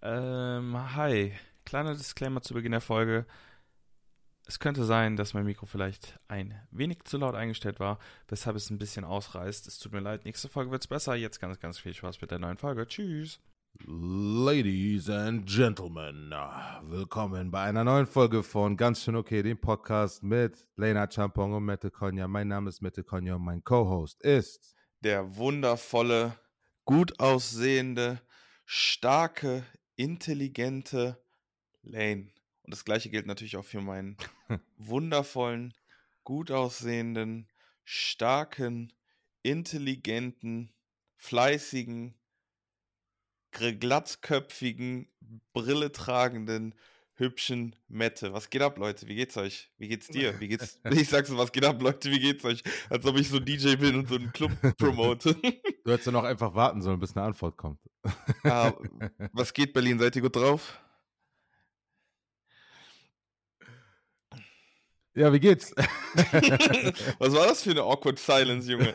Ähm, hi. Kleiner Disclaimer zu Beginn der Folge. Es könnte sein, dass mein Mikro vielleicht ein wenig zu laut eingestellt war, weshalb es ein bisschen ausreißt. Es tut mir leid, nächste Folge wird's besser. Jetzt ganz, ganz viel Spaß mit der neuen Folge. Tschüss. Ladies and Gentlemen, willkommen bei einer neuen Folge von Ganz schön okay, dem Podcast mit Lena Champong und Mette Konya. Mein Name ist Mette Konya und mein Co-Host ist Der wundervolle, gut aussehende, starke, intelligente Lane. Und das gleiche gilt natürlich auch für meinen wundervollen, gut aussehenden, starken, intelligenten, fleißigen, glatzköpfigen, Brille tragenden, hübschen Mette. Was geht ab, Leute? Wie geht's euch? Wie geht's dir? Wie geht's? Ich sag's so, was geht ab, Leute? Wie geht's euch? Als ob ich so DJ bin und so einen Club promote. Du hättest ja noch einfach warten sollen, bis eine Antwort kommt. Ah, was geht, Berlin? Seid ihr gut drauf? Ja, wie geht's? Was war das für eine awkward silence, Junge?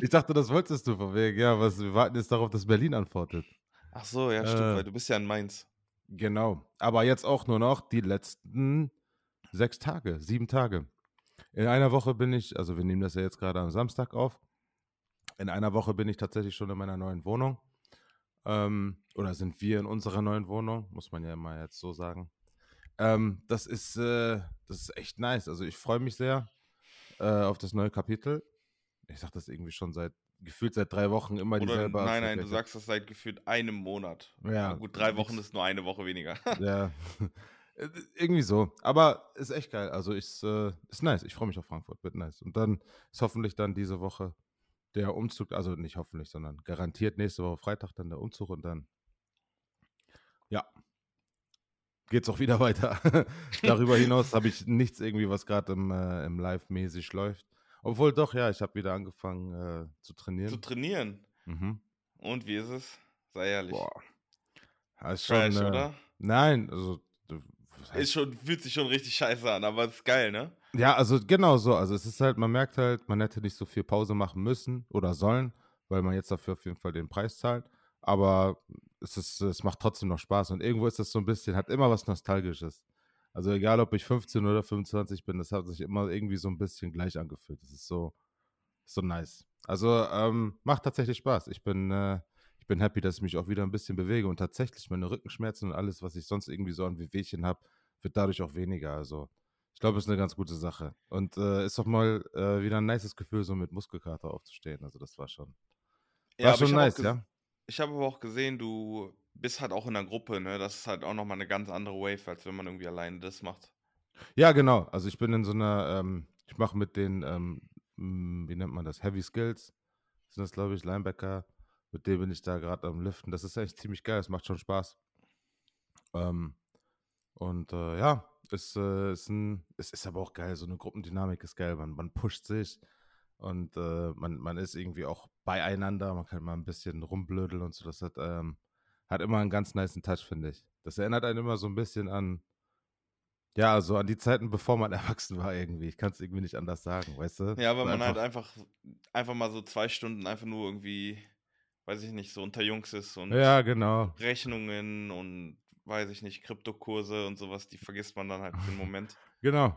ich dachte, das wolltest du von wegen. Ja, was, wir warten jetzt darauf, dass Berlin antwortet. Ach so, ja, stimmt, Äh. weil du bist ja in Mainz. Genau. Aber jetzt auch nur noch die letzten sechs Tage, sieben Tage. In einer Woche bin ich, also wir nehmen das ja jetzt gerade am Samstag auf. In einer Woche bin ich tatsächlich schon in meiner neuen Wohnung. Ähm, oder sind wir in unserer neuen Wohnung, muss man ja immer jetzt so sagen. Ähm, das ist, äh, das ist echt nice. Also ich freue mich sehr äh, auf das neue Kapitel. Ich sage das irgendwie schon seit gefühlt seit drei Wochen immer Oder dieselbe nein, nein, du sagst das seit gefühlt einem Monat. Ja, Na gut, drei. Wochen ist nur eine Woche weniger. Ja, Äh, irgendwie so. Aber ist echt geil. Also ist, äh, ist nice. Ich freue mich auf Frankfurt. Wird nice. Und dann ist hoffentlich dann diese Woche der Umzug, also nicht hoffentlich, sondern garantiert nächste Woche Freitag dann der Umzug und dann, ja, geht's auch wieder weiter. Darüber hinaus habe ich nichts irgendwie, was gerade im, äh, im Live-mäßig läuft. Obwohl doch, ja, ich habe wieder angefangen äh, zu trainieren. Zu trainieren. mhm. Und wie ist es? Sei ehrlich. Boah. Ist Trash, schon, äh, oder? Nein, also Ist schon, fühlt sich schon richtig scheiße an, aber ist geil, ne? Ja, also genau so. Also es ist halt, man merkt halt, man hätte nicht so viel Pause machen müssen oder sollen, weil man jetzt dafür auf jeden Fall den Preis zahlt. Aber es, ist, es macht trotzdem noch Spaß. Und irgendwo ist das so ein bisschen, hat immer was Nostalgisches. Also egal, ob ich 15 oder 25 bin, das hat sich immer irgendwie so ein bisschen gleich angefühlt. Das ist so, so nice. Also ähm, macht tatsächlich Spaß. Ich bin, äh, ich bin happy, dass ich mich auch wieder ein bisschen bewege und tatsächlich meine Rückenschmerzen und alles, was ich sonst irgendwie so an Wehwehchen habe, wird dadurch auch weniger. Also ich glaube, es ist eine ganz gute Sache. Und äh, ist doch mal äh, wieder ein nices Gefühl, so mit Muskelkater aufzustehen. Also das war schon, war aber schon nice, ja. Ich habe aber auch gesehen, du bist halt auch in der Gruppe, ne? Das ist halt auch nochmal eine ganz andere Wave, als wenn man irgendwie alleine das macht. Ja, genau. Also ich bin in so einer, ähm, ich mache mit den, ähm, m, wie nennt man das, Heavy Skills, sind das, glaube ich, Linebacker. Mit dem bin ich da gerade am Liften. Das ist echt ziemlich geil. Es macht schon Spaß. Ähm, und äh, ja, es, äh, ist ein, es ist aber auch geil. So eine Gruppendynamik ist geil. Man, man pusht sich und äh, man, man ist irgendwie auch beieinander. Man kann mal ein bisschen rumblödeln und so. Das hat, ähm, hat immer einen ganz niceen Touch, finde ich. Das erinnert einen immer so ein bisschen an, ja, also an die Zeiten, bevor man erwachsen war irgendwie. Ich kann es irgendwie nicht anders sagen, weißt du? Ja, weil So man halt einfach, einfach mal so zwei Stunden einfach nur irgendwie, weiß ich nicht, so unter Jungs ist und Ja, genau. Rechnungen und weiß ich nicht, Kryptokurse und sowas, die vergisst man dann halt für den Moment. Genau.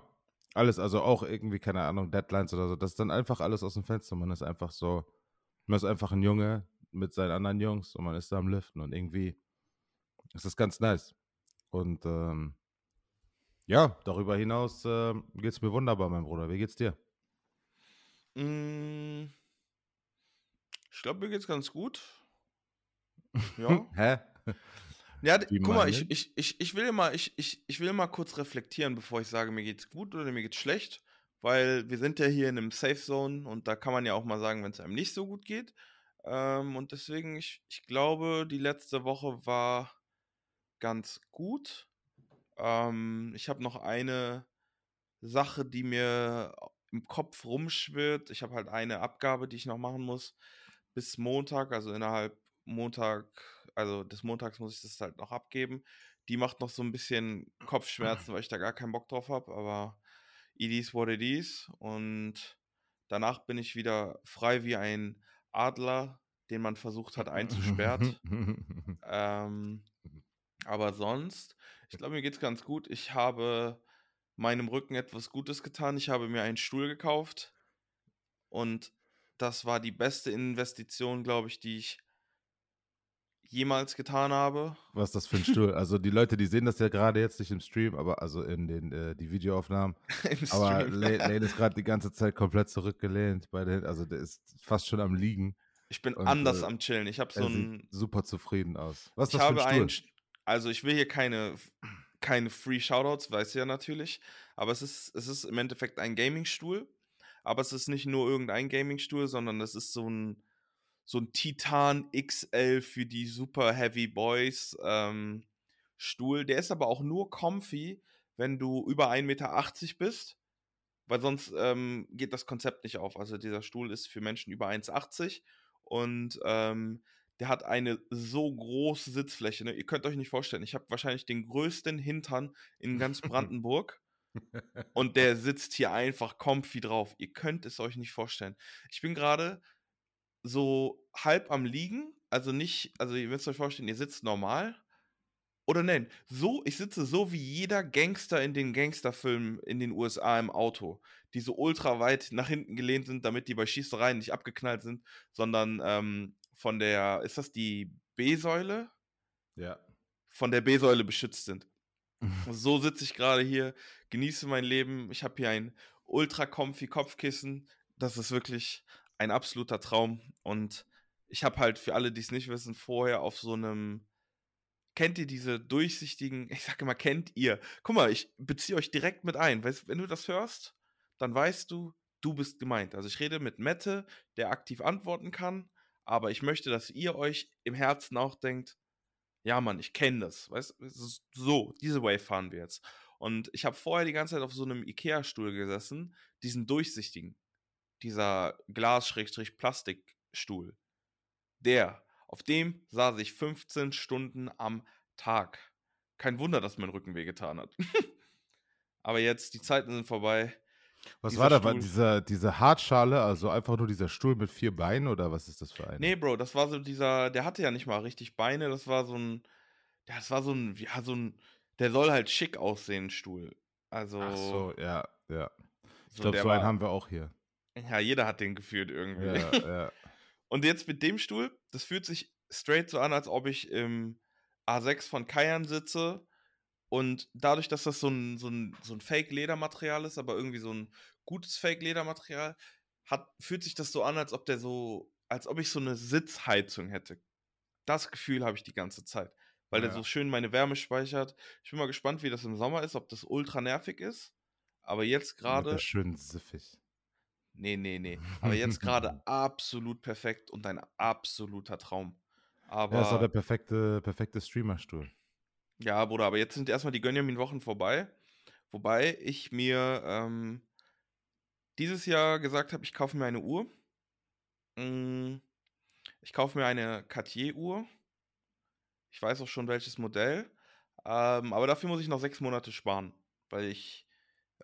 Alles, also auch irgendwie, keine Ahnung, Deadlines oder so. Das ist dann einfach alles aus dem Fenster. Man ist einfach so, man ist einfach ein Junge mit seinen anderen Jungs und man ist da am Liften und irgendwie ist das ganz nice. Und ähm, ja, darüber hinaus äh, geht's mir wunderbar, mein Bruder. Wie geht's dir? Mm, Ich glaube, mir geht's ganz gut. Ja. Hä? Ja, Wie guck mal, ich, ich, ich, ich will mal, ich, ich, ich will mal kurz reflektieren, bevor ich sage, mir geht's gut oder mir geht's schlecht, weil wir sind ja hier in einem Safe Zone und da kann man ja auch mal sagen, wenn es einem nicht so gut geht. Ähm, und deswegen, ich, ich glaube, die letzte Woche war ganz gut. Ähm, ich habe noch eine Sache, die mir im Kopf rumschwirrt. Ich habe halt eine Abgabe, die ich noch machen muss bis Montag, also innerhalb Montag, also des Montags muss ich das halt noch abgeben. Die macht noch so ein bisschen Kopfschmerzen, weil ich da gar keinen Bock drauf habe, aber it is what it is. Und danach bin ich wieder frei wie ein Adler, den man versucht hat einzusperren. ähm, Aber sonst, ich glaube, mir geht's ganz gut. Ich habe meinem Rücken etwas Gutes getan. Ich habe mir einen Stuhl gekauft und das war die beste Investition, glaube ich, die ich jemals getan habe. Was ist das für ein Stuhl? Also die Leute, die sehen das ja gerade jetzt nicht im Stream, aber also in den äh, die Videoaufnahmen. Im aber Stream. Lane ist gerade die ganze Zeit komplett zurückgelehnt bei den, also der ist fast schon am liegen. Ich bin und, anders äh, am chillen. Ich habe so ein super zufrieden aus. Was ist das für ein Stuhl? Ein, also ich will hier keine keine Free Shoutouts, weiß ja natürlich, aber es ist es ist im Endeffekt ein Gaming Stuhl, aber es ist nicht nur irgendein Gaming Stuhl, sondern es ist so ein so ein Titan XL für die Super Heavy Boys ähm, Stuhl. Der ist aber auch nur comfy, wenn du über 1,80 Meter bist, weil sonst ähm, geht das Konzept nicht auf. Also dieser Stuhl ist für Menschen über 1,80 und ähm, der hat eine so große Sitzfläche. Ne? Ihr könnt euch nicht vorstellen, ich habe wahrscheinlich den größten Hintern in ganz Brandenburg. und der sitzt hier einfach comfy drauf. Ihr könnt es euch nicht vorstellen. Ich bin gerade so halb am Liegen, also nicht, also ihr müsst euch vorstellen, ihr sitzt normal. Oder nein, so, ich sitze so wie jeder Gangster in den Gangsterfilmen in den USA im Auto, die so ultra weit nach hinten gelehnt sind, damit die bei Schießereien nicht abgeknallt sind, sondern ähm, von der, ist das die B-Säule? Ja. Von der B-Säule beschützt sind. so sitze ich gerade hier, genieße mein Leben. Ich habe hier ein ultra comfy Kopfkissen. Das ist wirklich ein absoluter Traum. Und ich habe halt für alle, die es nicht wissen, vorher auf so einem. Kennt ihr diese durchsichtigen, ich sage immer, kennt ihr? Guck mal, ich beziehe euch direkt mit ein. Weißt, wenn du das hörst, dann weißt du, du bist gemeint. Also ich rede mit Mette, der aktiv antworten kann, aber ich möchte, dass ihr euch im Herzen auch denkt, ja Mann, ich kenne das. Weißt so, diese Way fahren wir jetzt. Und ich habe vorher die ganze Zeit auf so einem Ikea-Stuhl gesessen, diesen durchsichtigen dieser Glas-Plastikstuhl, der, auf dem saß ich 15 Stunden am Tag. Kein Wunder, dass mein Rücken wehgetan hat. Aber jetzt, die Zeiten sind vorbei. Was dieser war da? War dieser, diese Hartschale, also einfach nur dieser Stuhl mit vier Beinen oder was ist das für ein? Nee, Bro, das war so dieser, der hatte ja nicht mal richtig Beine, das war so ein, das war so ein, ja, so ein, der soll halt schick aussehen, Stuhl. Also. Ach so, ja, ja. Ich so glaube, so einen haben wir auch hier. Ja, jeder hat den gefühlt irgendwie. Ja, ja. Und jetzt mit dem Stuhl, das fühlt sich straight so an, als ob ich im A6 von Kayan sitze. Und dadurch, dass das so ein, so ein, so ein Fake-Ledermaterial ist, aber irgendwie so ein gutes Fake-Ledermaterial, fühlt sich das so an, als ob der so, als ob ich so eine Sitzheizung hätte. Das Gefühl habe ich die ganze Zeit. Weil ja. der so schön meine Wärme speichert. Ich bin mal gespannt, wie das im Sommer ist, ob das ultra nervig ist. Aber jetzt gerade. Schön siffig. Nee, nee, nee. Aber jetzt gerade absolut perfekt und ein absoluter Traum. Aber, ja, ist auch der perfekte, perfekte Streamerstuhl. Ja, Bruder, aber jetzt sind erstmal die Gönjamin-Wochen vorbei. Wobei ich mir ähm, dieses Jahr gesagt habe, ich kaufe mir eine Uhr. Mm, ich kaufe mir eine Cartier-Uhr. Ich weiß auch schon welches Modell. Ähm, aber dafür muss ich noch sechs Monate sparen, weil ich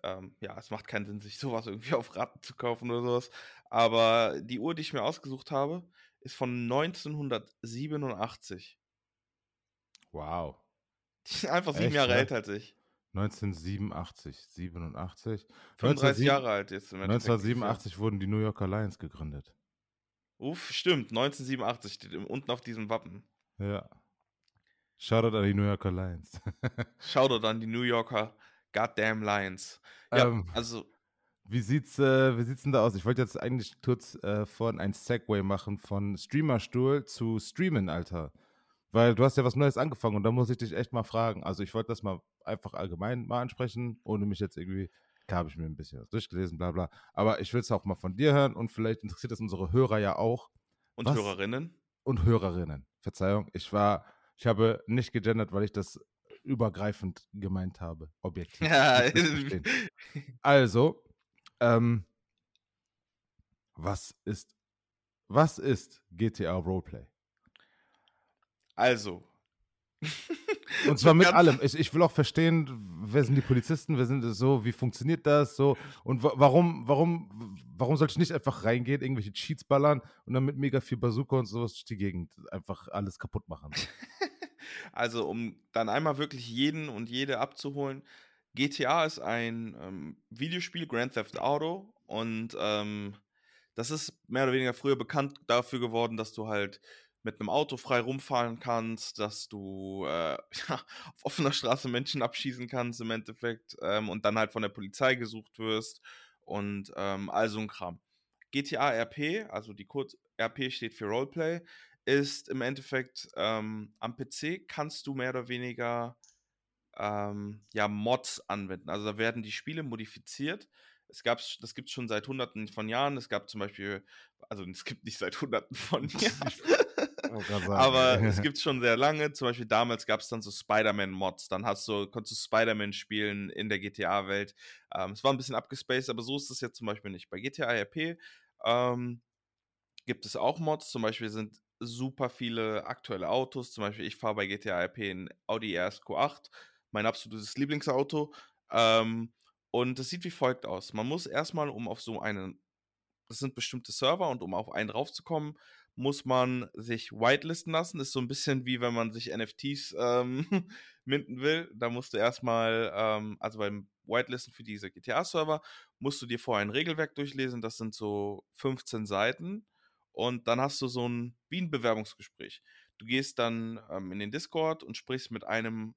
ähm, ja, es macht keinen Sinn, sich sowas irgendwie auf Raten zu kaufen oder sowas. Aber die Uhr, die ich mir ausgesucht habe, ist von 1987. Wow. Die ist einfach sieben Echt, Jahre ne? älter als ich. 1987, 87. 35 Jahre alt jetzt. 1987 wurden die New Yorker Lions gegründet. Uff, stimmt, 1987 steht unten auf diesem Wappen. Ja. Shoutout an die New Yorker Lions. Shoutout an die New Yorker Goddamn Lions. Ja, ähm, also. Wie sieht's, äh, wie sieht's denn da aus? Ich wollte jetzt eigentlich kurz äh, von ein Segway machen von Streamerstuhl zu Streamen, Alter. Weil du hast ja was Neues angefangen und da muss ich dich echt mal fragen. Also ich wollte das mal einfach allgemein mal ansprechen, ohne mich jetzt irgendwie, da habe ich mir ein bisschen was durchgelesen, bla bla. Aber ich will es auch mal von dir hören und vielleicht interessiert es unsere Hörer ja auch. Und was? Hörerinnen? Und Hörerinnen. Verzeihung, ich war, ich habe nicht gegendert, weil ich das übergreifend gemeint habe, objektiv. Ja. also, ähm, was ist, was ist GTA Roleplay? Also. Und zwar mit allem. Ich, ich, will auch verstehen, wer sind die Polizisten, wer sind so, wie funktioniert das so und warum, warum, warum sollte ich nicht einfach reingehen, irgendwelche Cheats ballern und dann mit mega viel Bazooka und sowas durch die Gegend einfach alles kaputt machen? Also, um dann einmal wirklich jeden und jede abzuholen, GTA ist ein, ähm, Videospiel, Grand Theft Auto und, ähm, das ist mehr oder weniger früher bekannt dafür geworden, dass du halt mit einem Auto frei rumfahren kannst, dass du, äh, ja, auf offener Straße Menschen abschießen kannst im Endeffekt, ähm, und dann halt von der Polizei gesucht wirst und, ähm, all so 'n Kram. GTA RP, also die kurz RP steht für Roleplay, ist im Endeffekt, ähm am PC kannst du mehr oder weniger, ähm, ja, Mods anwenden. Also, da werden die Spiele modifiziert. Es gab's das gibt's schon seit Hunderten von Jahren. Es gab zum Beispiel also, es gibt nicht seit Hunderten von Jahren, aber es ey. gibt's schon sehr lange. Zum Beispiel damals gab's dann so Spider-Man-Mods. Dann hast du konntest du Spider-Man spielen in der GTA-Welt. Ähm, es war 'n bisschen abgespaced, aber so ist es jetzt zum Beispiel nicht. Bei GTA RP, ähm, gibt es auch Mods. Zum Beispiel sind super viele aktuelle Autos. Zum Beispiel, ich fahre bei GTA RP 'n Audi RS Q8, mein absolutes Lieblingsauto. Ähm, und das sieht wie folgt aus: Man muss erst mal, um auf so einen das sind bestimmte Server und um auf einen raufzukommen, muss man sich whitelisten lassen. Ist so 'n bisschen wie wenn man sich NFTs, ähm, minten will. Da musst du erst mal, ähm also, beim Whitelisten für diese GTA-Server musst du dir vorher ein Regelwerk durchlesen. Das sind so 15 Seiten und dann hast du so 'n wie 'n Bewerbungsgespräch. Du gehst dann, ähm, in den Discord und sprichst mit einem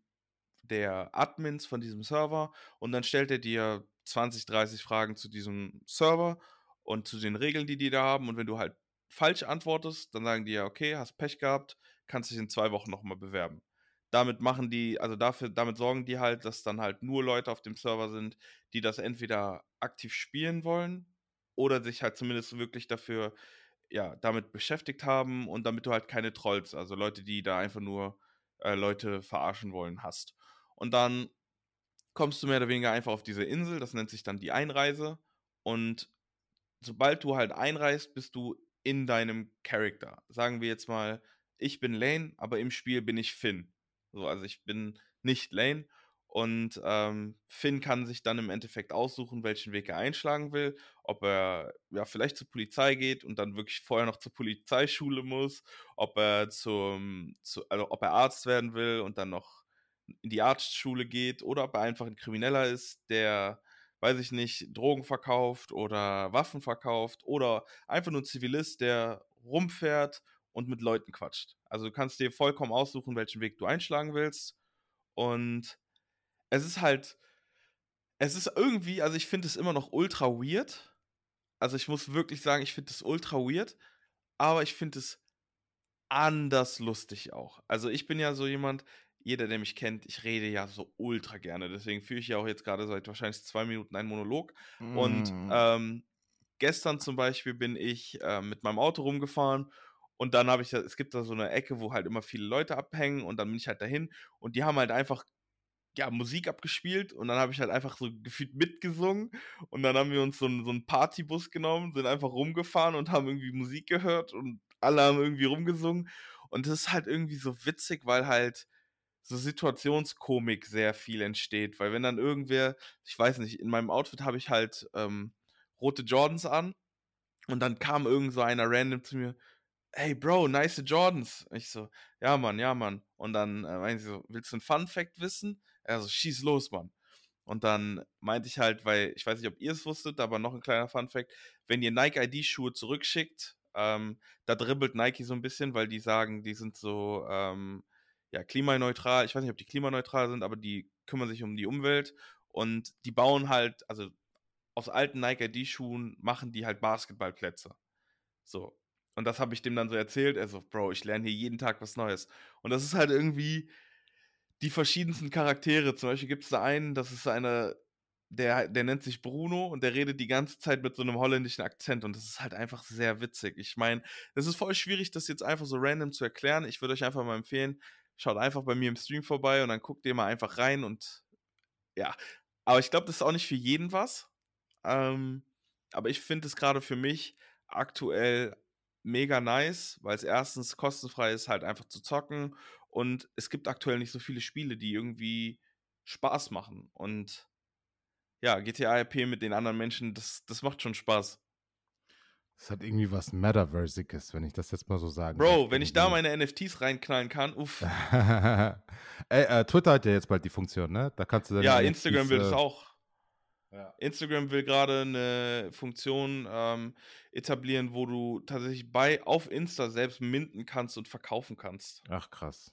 der Admins von diesem Server und dann stellt er dir 20, 30 Fragen zu diesem Server und zu den Regeln, die die da haben. Und wenn du halt falsch antwortest, dann sagen die: „Ja, okay, hast Pech gehabt, kannst dich in 2 Wochen noch mal bewerben.“ Damit machen die also, dafür damit sorgen die halt, dass dann halt nur Leute auf dem Server sind, die das entweder aktiv spielen wollen oder sich halt zumindest wirklich dafür ja, damit beschäftigt haben und damit du halt keine Trolls, also, Leute, die da einfach nur, äh, Leute verarschen wollen, hast. Und dann kommst du mehr oder weniger einfach auf diese Insel, das nennt sich dann die Einreise. Und sobald du halt einreist, bist du in deinem Character. Sagen wir jetzt mal, ich bin Lane, aber im Spiel bin ich Finn. So, also, ich bin nicht Lane und, ähm, Finn kann sich dann im Endeffekt aussuchen, welchen Weg er einschlagen will. Ob er, ja, vielleicht zur Polizei geht und dann wirklich vorher noch zur Polizeischule muss, ob er zum zu also, ob er Arzt werden will und dann noch in die Arztschule geht oder ob er einfach 'n Krimineller ist, der, weiß ich nicht, Drogen verkauft oder Waffen verkauft oder einfach nur 'n Zivilist, der rumfährt und mit Leuten quatscht. Also, du kannst dir vollkommen aussuchen, welchen Weg du einschlagen willst. Und es ist halt es ist irgendwie also, ich finde es immer noch ultra weird. Also, ich muss wirklich sagen, ich finde es ultra weird, aber ich finde es anders lustig auch. Also, ich bin ja so jemand jeder, der mich kennt, ich rede ja so ultra gerne. Deswegen führe ich ja auch jetzt grade seit wahrscheinlich 2 Minuten einen Monolog. Und, Mhm. ähm, gestern zum Beispiel bin ich, äh, mit meinem Auto rumgefahren und dann habe ich es gibt da so 'ne Ecke, wo halt immer viele Leute abhängen und dann bin ich halt dahin und die haben halt einfach, ja, Musik abgespielt und dann habe ich halt einfach so gefühlt mitgesungen und dann haben wir uns so 'n so 'n Partybus genommen, sind einfach rumgefahren und haben irgendwie Musik gehört und alle haben irgendwie rumgesungen. Und das ist halt irgendwie so witzig, weil halt so Situationskomik sehr viel entsteht, weil wenn dann irgendwer ich weiß nicht, in meinem Outfit habe ich halt, ähm, rote Jordans an und dann kam irgend so einer random zu mir: „Hey Bro, nice Jordans.“ Ich so: „Ja, Mann, ja, Mann.“ Und dann, äh, meinen sie so: „Willst du 'n Fun Fact wissen?“ Er so: „Schieß los, Mann.“ Und dann meinte ich halt weil ich weiß nicht, ob ihr's wusstet, aber noch 'n kleiner Fun Fact: Wenn ihr Nike ID Schuhe zurückschickt, ähm, da dribbelt Nike so 'n bisschen, weil die sagen, die sind so, ähm, ja, klimaneutral. Ich weiß nicht, ob die klimaneutral sind, aber die kümmern sich um die Umwelt und die bauen halt also, aus alten Nike ID Schuhen machen die halt Basketballplätze. So. Und das habe ich dem dann so erzählt. Er so: „Bro, ich lerne hier jeden Tag was Neues.“ Und das ist halt irgendwie die verschiedensten Charaktere. Zum Beispiel gibt's da einen, das ist einer, der der nennt sich Bruno und der redet die ganze Zeit mit so 'nem holländischen Akzent und das ist halt einfach sehr witzig. Ich meine, es ist voll schwierig, das jetzt einfach so random zu erklären. Ich würde euch einfach mal empfehlen, schaut einfach bei mir im Stream vorbei und dann guckt ihr mal einfach rein und ja. Aber ich glaube, das ist auch nicht für jeden was. Ähm, aber ich finde es grade für mich aktuell mega nice, weil's 1. kostenfrei ist, halt einfach zu zocken und es gibt aktuell nicht so viele Spiele, die irgendwie Spaß machen. Und ja, GTA RP mit den anderen Menschen, das das macht schon Spaß. Das hat irgendwie was Metaversiges, wenn ich das jetzt mal so sagen Bro, wenn ich da meine NFTs reinknallen kann, uff. Ey, äh, Twitter hat ja jetzt bald die Funktion, ne? Da kannst du dann Ja, Instagram will das äh, auch. Ja. Instagram will gerade eine Funktion ähm, etablieren, wo du tatsächlich bei auf Insta selbst minden kannst und verkaufen kannst. Ach krass.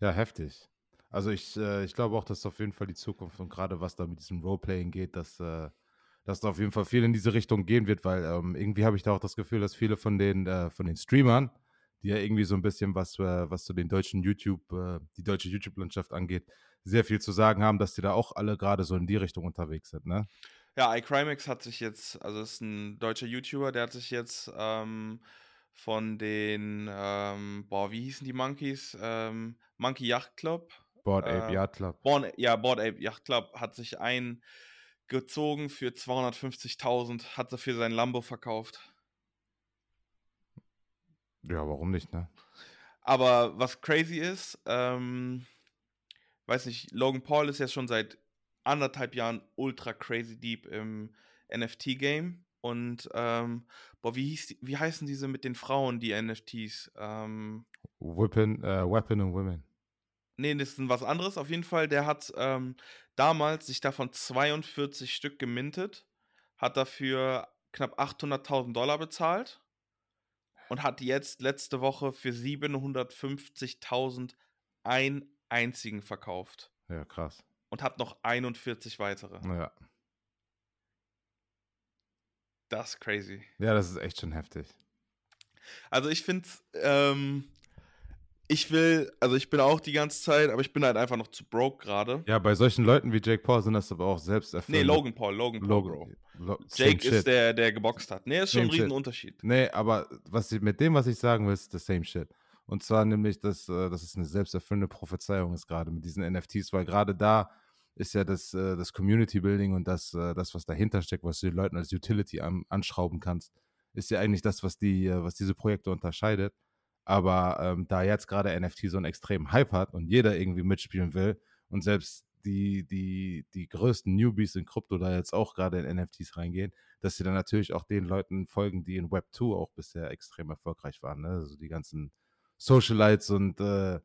Ja, heftig. Also ich, äh, ich glaube auch, dass auf jeden Fall die Zukunft und gerade was da mit diesem Roleplaying geht, dass äh, dass da auf jeden Fall viel in diese Richtung gehen wird, weil ähm, irgendwie habe ich da auch das Gefühl, dass viele von den, äh, von den Streamern, die ja irgendwie so ein bisschen was, äh, was zu den deutschen YouTube, äh, die deutsche YouTube-Landschaft angeht, sehr viel zu sagen haben, dass die da auch alle gerade so in die Richtung unterwegs sind, ne? Ja, iCrimex hat sich jetzt, also ist ein deutscher YouTuber, der hat sich jetzt ähm, von den, ähm, boah, wie hießen die Monkeys? Ähm, Monkey Yacht Club. Board Ape äh, Yacht Club. Born, ja, Board Ape Yacht Club hat sich ein gezogen für 250.000, hat er für sein Lambo verkauft. Ja, warum nicht, ne? Aber was crazy ist, ähm, weiß nicht, Logan Paul ist ja schon seit anderthalb Jahren ultra crazy deep im NFT-Game. Und, ähm, boah, wie, hieß wie heißen diese mit den Frauen, die NFTs? Ähm, Weapon, äh, Weapon und Women. Nee, das ist was anderes. Auf jeden Fall, der hat ähm, damals sich davon 42 Stück gemintet, hat dafür knapp 800.000 Dollar bezahlt und hat jetzt letzte Woche für 750.000 einen einzigen verkauft. Ja, krass. Und hat noch 41 weitere. Ja. Das ist crazy. Ja, das ist echt schon heftig. Also ich finde, ähm, ich will, also ich bin auch die ganze Zeit, aber ich bin halt einfach noch zu broke gerade. Ja, bei solchen Leuten wie Jake Paul sind das aber auch selbst erfüllt. Nee, Logan Paul, Logan Paul, Logan, Bro. Lo Jake ist der, der geboxt hat. Nee, ist schon same ein Riesenunterschied. Nee, aber was ich, mit dem, was ich sagen will, ist the same shit. Und zwar nämlich, dass, äh, dass es eine selbsterfüllende Prophezeiung ist, gerade mit diesen NFTs, weil gerade da ist ja das, äh, das Community Building und das, äh, das, was dahinter steckt, was du den Leuten als Utility an, anschrauben kannst, ist ja eigentlich das, was die, was diese Projekte unterscheidet. Aber ähm, da jetzt gerade NFT so einen extremen Hype hat und jeder irgendwie mitspielen will und selbst die, die, die größten Newbies in Krypto da jetzt auch gerade in NFTs reingehen, dass sie dann natürlich auch den Leuten folgen, die in Web 2 auch bisher extrem erfolgreich waren. Ne? Also die ganzen Socialites und äh,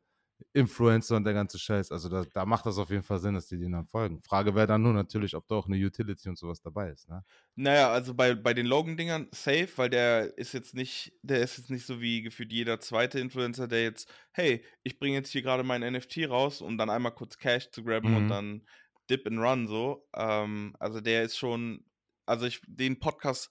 Influencer und der ganze Scheiß. Also da, da, macht das auf jeden Fall Sinn, dass die denen dann folgen. Frage wäre dann nur natürlich, ob da auch eine Utility und sowas dabei ist. Ne? Naja, also bei, bei den Logan-Dingern safe, weil der ist jetzt nicht, der ist jetzt nicht so wie gefühlt jeder zweite Influencer, der jetzt, hey, ich bringe jetzt hier gerade mein NFT raus, um dann einmal kurz Cash zu grabben mhm. und dann dip and run so. Ähm, also der ist schon, also ich, den Podcast,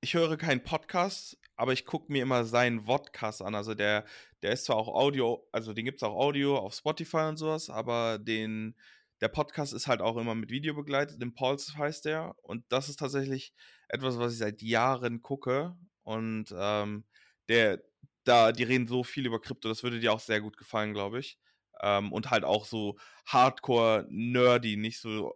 ich höre keinen Podcast, aber ich gucke mir immer seinen Vodcast an. Also der, der ist zwar auch Audio, also den gibt es auch Audio auf Spotify und sowas, aber den, der Podcast ist halt auch immer mit Video begleitet. Impulse heißt der. Und das ist tatsächlich etwas, was ich seit Jahren gucke. Und ähm, der, da, die reden so viel über Krypto, das würde dir auch sehr gut gefallen, glaube ich. Ähm, und halt auch so hardcore nerdy, nicht so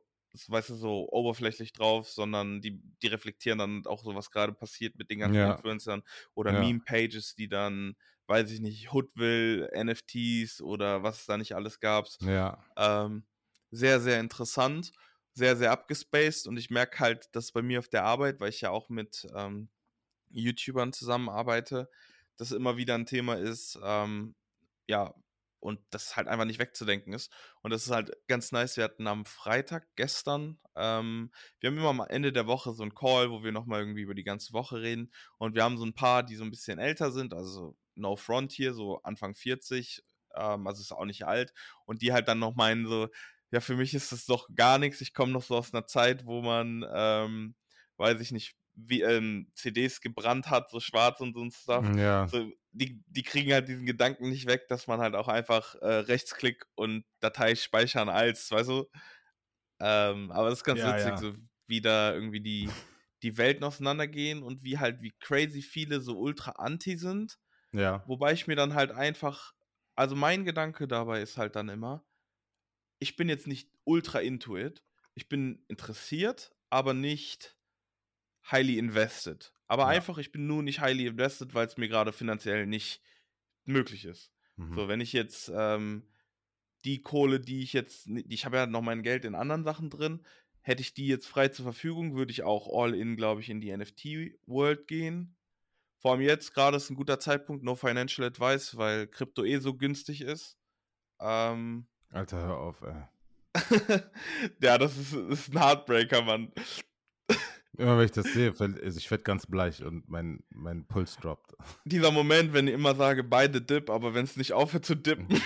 weißt du, so oberflächlich drauf, sondern die, die reflektieren dann auch so, was gerade passiert mit den ganzen ja. Influencern oder ja. Meme-Pages, die dann, weiß ich nicht, Hoodwill, NFTs oder was es da nicht alles gab. Ja. Ähm, sehr, sehr interessant, sehr, sehr abgespaced und ich merke halt, dass bei mir auf der Arbeit, weil ich ja auch mit ähm, YouTubern zusammenarbeite, das immer wieder ein Thema ist, ähm, ja, und das halt einfach nicht wegzudenken ist. Und das ist halt ganz nice. Wir hatten am Freitag gestern, ähm, wir haben immer am Ende der Woche so einen Call, wo wir nochmal irgendwie über die ganze Woche reden. Und wir haben so ein paar, die so ein bisschen älter sind, also No Front hier, so Anfang 40, ähm, also ist auch nicht alt. Und die halt dann noch meinen so, ja, für mich ist das doch gar nichts. Ich komme noch so aus einer Zeit, wo man, ähm, weiß ich nicht, wie, ähm, CDs gebrannt hat, so schwarz und so ein Stuff. Ja. So, die, die kriegen halt diesen Gedanken nicht weg, dass man halt auch einfach äh, Rechtsklick und Datei speichern als, weißt du? Ähm, aber das ist ganz ja, witzig, ja. so wie da irgendwie die, die Welten auseinandergehen und wie halt, wie crazy viele so ultra anti sind. Ja. Wobei ich mir dann halt einfach, also mein Gedanke dabei ist halt dann immer, ich bin jetzt nicht ultra into it. Ich bin interessiert, aber nicht highly invested. Aber ja. einfach, ich bin nur nicht highly invested, weil es mir gerade finanziell nicht möglich ist. Mhm. So, wenn ich jetzt ähm, die Kohle, die ich jetzt, ich habe ja noch mein Geld in anderen Sachen drin, hätte ich die jetzt frei zur Verfügung, würde ich auch all in, glaube ich, in die NFT-World gehen. Vor allem jetzt gerade ist ein guter Zeitpunkt, no financial advice, weil Krypto eh so günstig ist. Ähm, Alter, hör auf, ey. ja, das ist, ist ein Heartbreaker, Mann. Immer wenn ich das sehe, also ich werde ganz bleich und mein, mein Puls droppt. Dieser Moment, wenn ich immer sage, beide Dip, aber wenn es nicht aufhört zu dippen.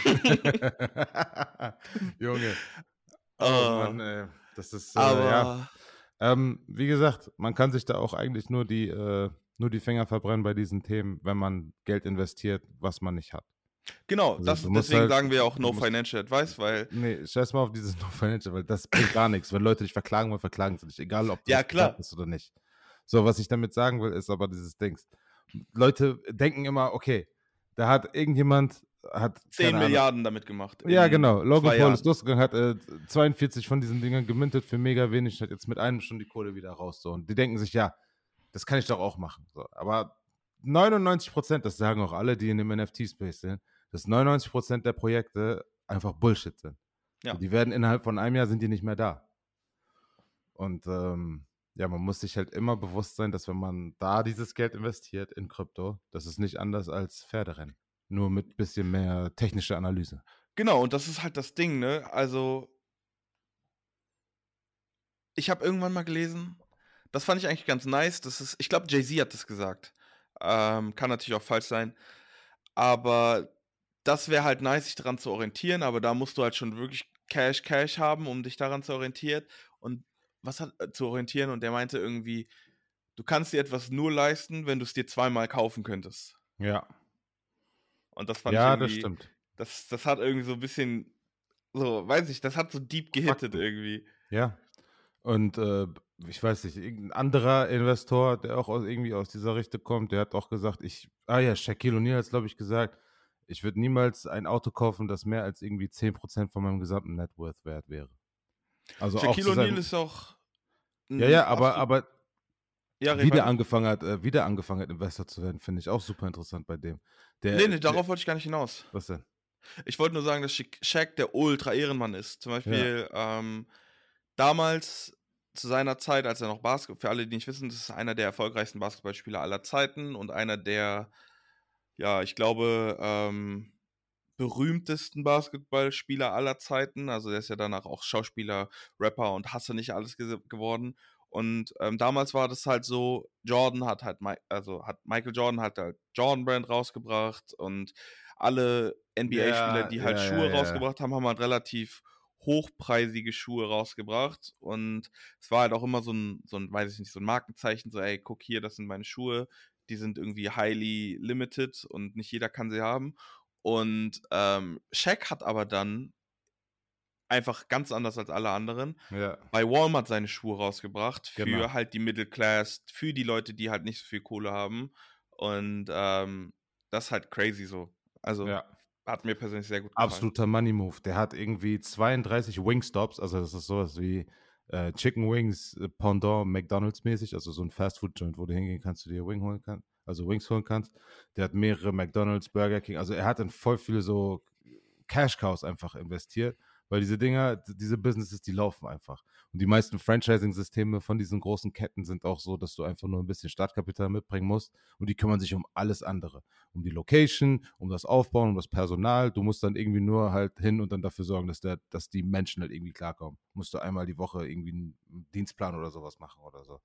Junge. Oh, uh, Mann, ey. Das ist, äh, aber, ja. Ähm, wie gesagt, man kann sich da auch eigentlich nur die, äh, nur die Finger verbrennen bei diesen Themen, wenn man Geld investiert, was man nicht hat. Genau, also, das, deswegen halt, sagen wir auch No Financial Advice, weil. Nee, scheiß mal auf dieses No Financial, weil das bringt gar nichts. Wenn Leute dich verklagen wollen, verklagen sie dich, egal ob du ja, klar. bist oder nicht. So, was ich damit sagen will, ist aber dieses Dings. Leute denken immer, okay, da hat irgendjemand hat 10 Milliarden damit gemacht. Ja, genau. Logan Paul ist losgegangen, hat äh, 42 von diesen Dingern gemintet für mega wenig, hat jetzt mit einem schon die Kohle wieder raus. So. Und die denken sich, ja, das kann ich doch auch machen. So. Aber 99 Prozent, das sagen auch alle, die in dem NFT-Space sind, dass 99 Prozent der Projekte einfach Bullshit sind. Ja. die werden innerhalb von einem Jahr sind die nicht mehr da. Und ähm, ja, man muss sich halt immer bewusst sein, dass wenn man da dieses Geld investiert in Krypto, das ist nicht anders als Pferderennen. Nur mit ein bisschen mehr technischer Analyse. Genau, und das ist halt das Ding, ne? Also, ich habe irgendwann mal gelesen, das fand ich eigentlich ganz nice. Das ist, ich glaube, Jay-Z hat das gesagt. Ähm, kann natürlich auch falsch sein. Aber das wäre halt nice, sich daran zu orientieren, aber da musst du halt schon wirklich Cash, Cash haben, um dich daran zu orientieren. Und was hat äh, zu orientieren? Und der meinte irgendwie, du kannst dir etwas nur leisten, wenn du es dir zweimal kaufen könntest. Ja. Und das fand ja, ich irgendwie, das stimmt. Das, das hat irgendwie so ein bisschen, so, weiß ich, das hat so deep gehittet Fakten. irgendwie. Ja. Und äh, ich weiß nicht, irgendein anderer Investor, der auch aus, irgendwie aus dieser Richtung kommt, der hat auch gesagt, ich, ah ja, Shaquille O'Neal hat es, glaube ich, gesagt, ich würde niemals ein Auto kaufen, das mehr als irgendwie 10% von meinem gesamten Net Worth wert wäre. Also Shaquille O'Neal ist auch. Ja, ja, aber, aber ja, wieder angefangen hat, äh, wieder angefangen hat, Investor zu werden, finde ich auch super interessant bei dem. Der, nee, nee, darauf wollte ich gar nicht hinaus. Was denn? Ich wollte nur sagen, dass Shaq der Ultra-Ehrenmann ist. Zum Beispiel ja. ähm, damals zu seiner Zeit, als er noch Basketball, für alle, die nicht wissen, das ist einer der erfolgreichsten Basketballspieler aller Zeiten und einer der, ja, ich glaube, ähm, berühmtesten Basketballspieler aller Zeiten. Also der ist ja danach auch Schauspieler, Rapper und Hasse nicht alles ge geworden. Und ähm, damals war das halt so, Jordan hat halt, also hat Michael Jordan hat halt Jordan Brand rausgebracht und alle NBA-Spieler, ja, die halt ja, Schuhe ja, rausgebracht haben, haben halt relativ hochpreisige Schuhe rausgebracht und es war halt auch immer so ein, so ein, weiß ich nicht, so ein Markenzeichen, so, ey, guck hier, das sind meine Schuhe, die sind irgendwie highly limited und nicht jeder kann sie haben. Und ähm, Shaq hat aber dann einfach ganz anders als alle anderen. Ja. Bei Walmart seine Schuhe rausgebracht für genau. halt die Middle Class, für die Leute, die halt nicht so viel Kohle haben. Und ähm, das ist halt crazy so. Also ja. hat mir persönlich sehr gut gefallen. Absoluter Money Move. Der hat irgendwie 32 Wingstops, also das ist sowas wie äh, Chicken Wings äh, Pendant McDonalds mäßig, also so ein Fast Food Joint, wo du hingehen kannst, du dir Wing holen kannst, also Wings holen kannst. Der hat mehrere McDonalds, Burger King, also er hat in voll viele so Cash Cows einfach investiert weil diese Dinger, diese Businesses, die laufen einfach. Und die meisten Franchising-Systeme von diesen großen Ketten sind auch so, dass du einfach nur ein bisschen Startkapital mitbringen musst und die kümmern sich um alles andere. Um die Location, um das Aufbauen, um das Personal. Du musst dann irgendwie nur halt hin und dann dafür sorgen, dass, der, dass die Menschen halt irgendwie klarkommen. Musst du einmal die Woche irgendwie einen Dienstplan oder sowas machen oder so.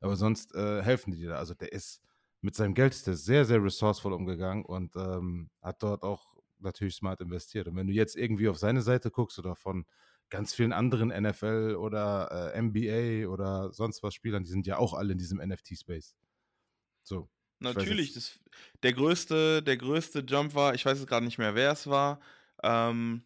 Aber sonst äh, helfen die dir da. Also der ist mit seinem Geld ist der sehr, sehr resourceful umgegangen und ähm, hat dort auch natürlich smart investiert. Und wenn du jetzt irgendwie auf seine Seite guckst oder von ganz vielen anderen NFL oder äh, NBA oder sonst was Spielern, die sind ja auch alle in diesem NFT-Space. So. Natürlich, das, der größte, der größte Jump war, ich weiß jetzt gerade nicht mehr, wer es war. Ähm,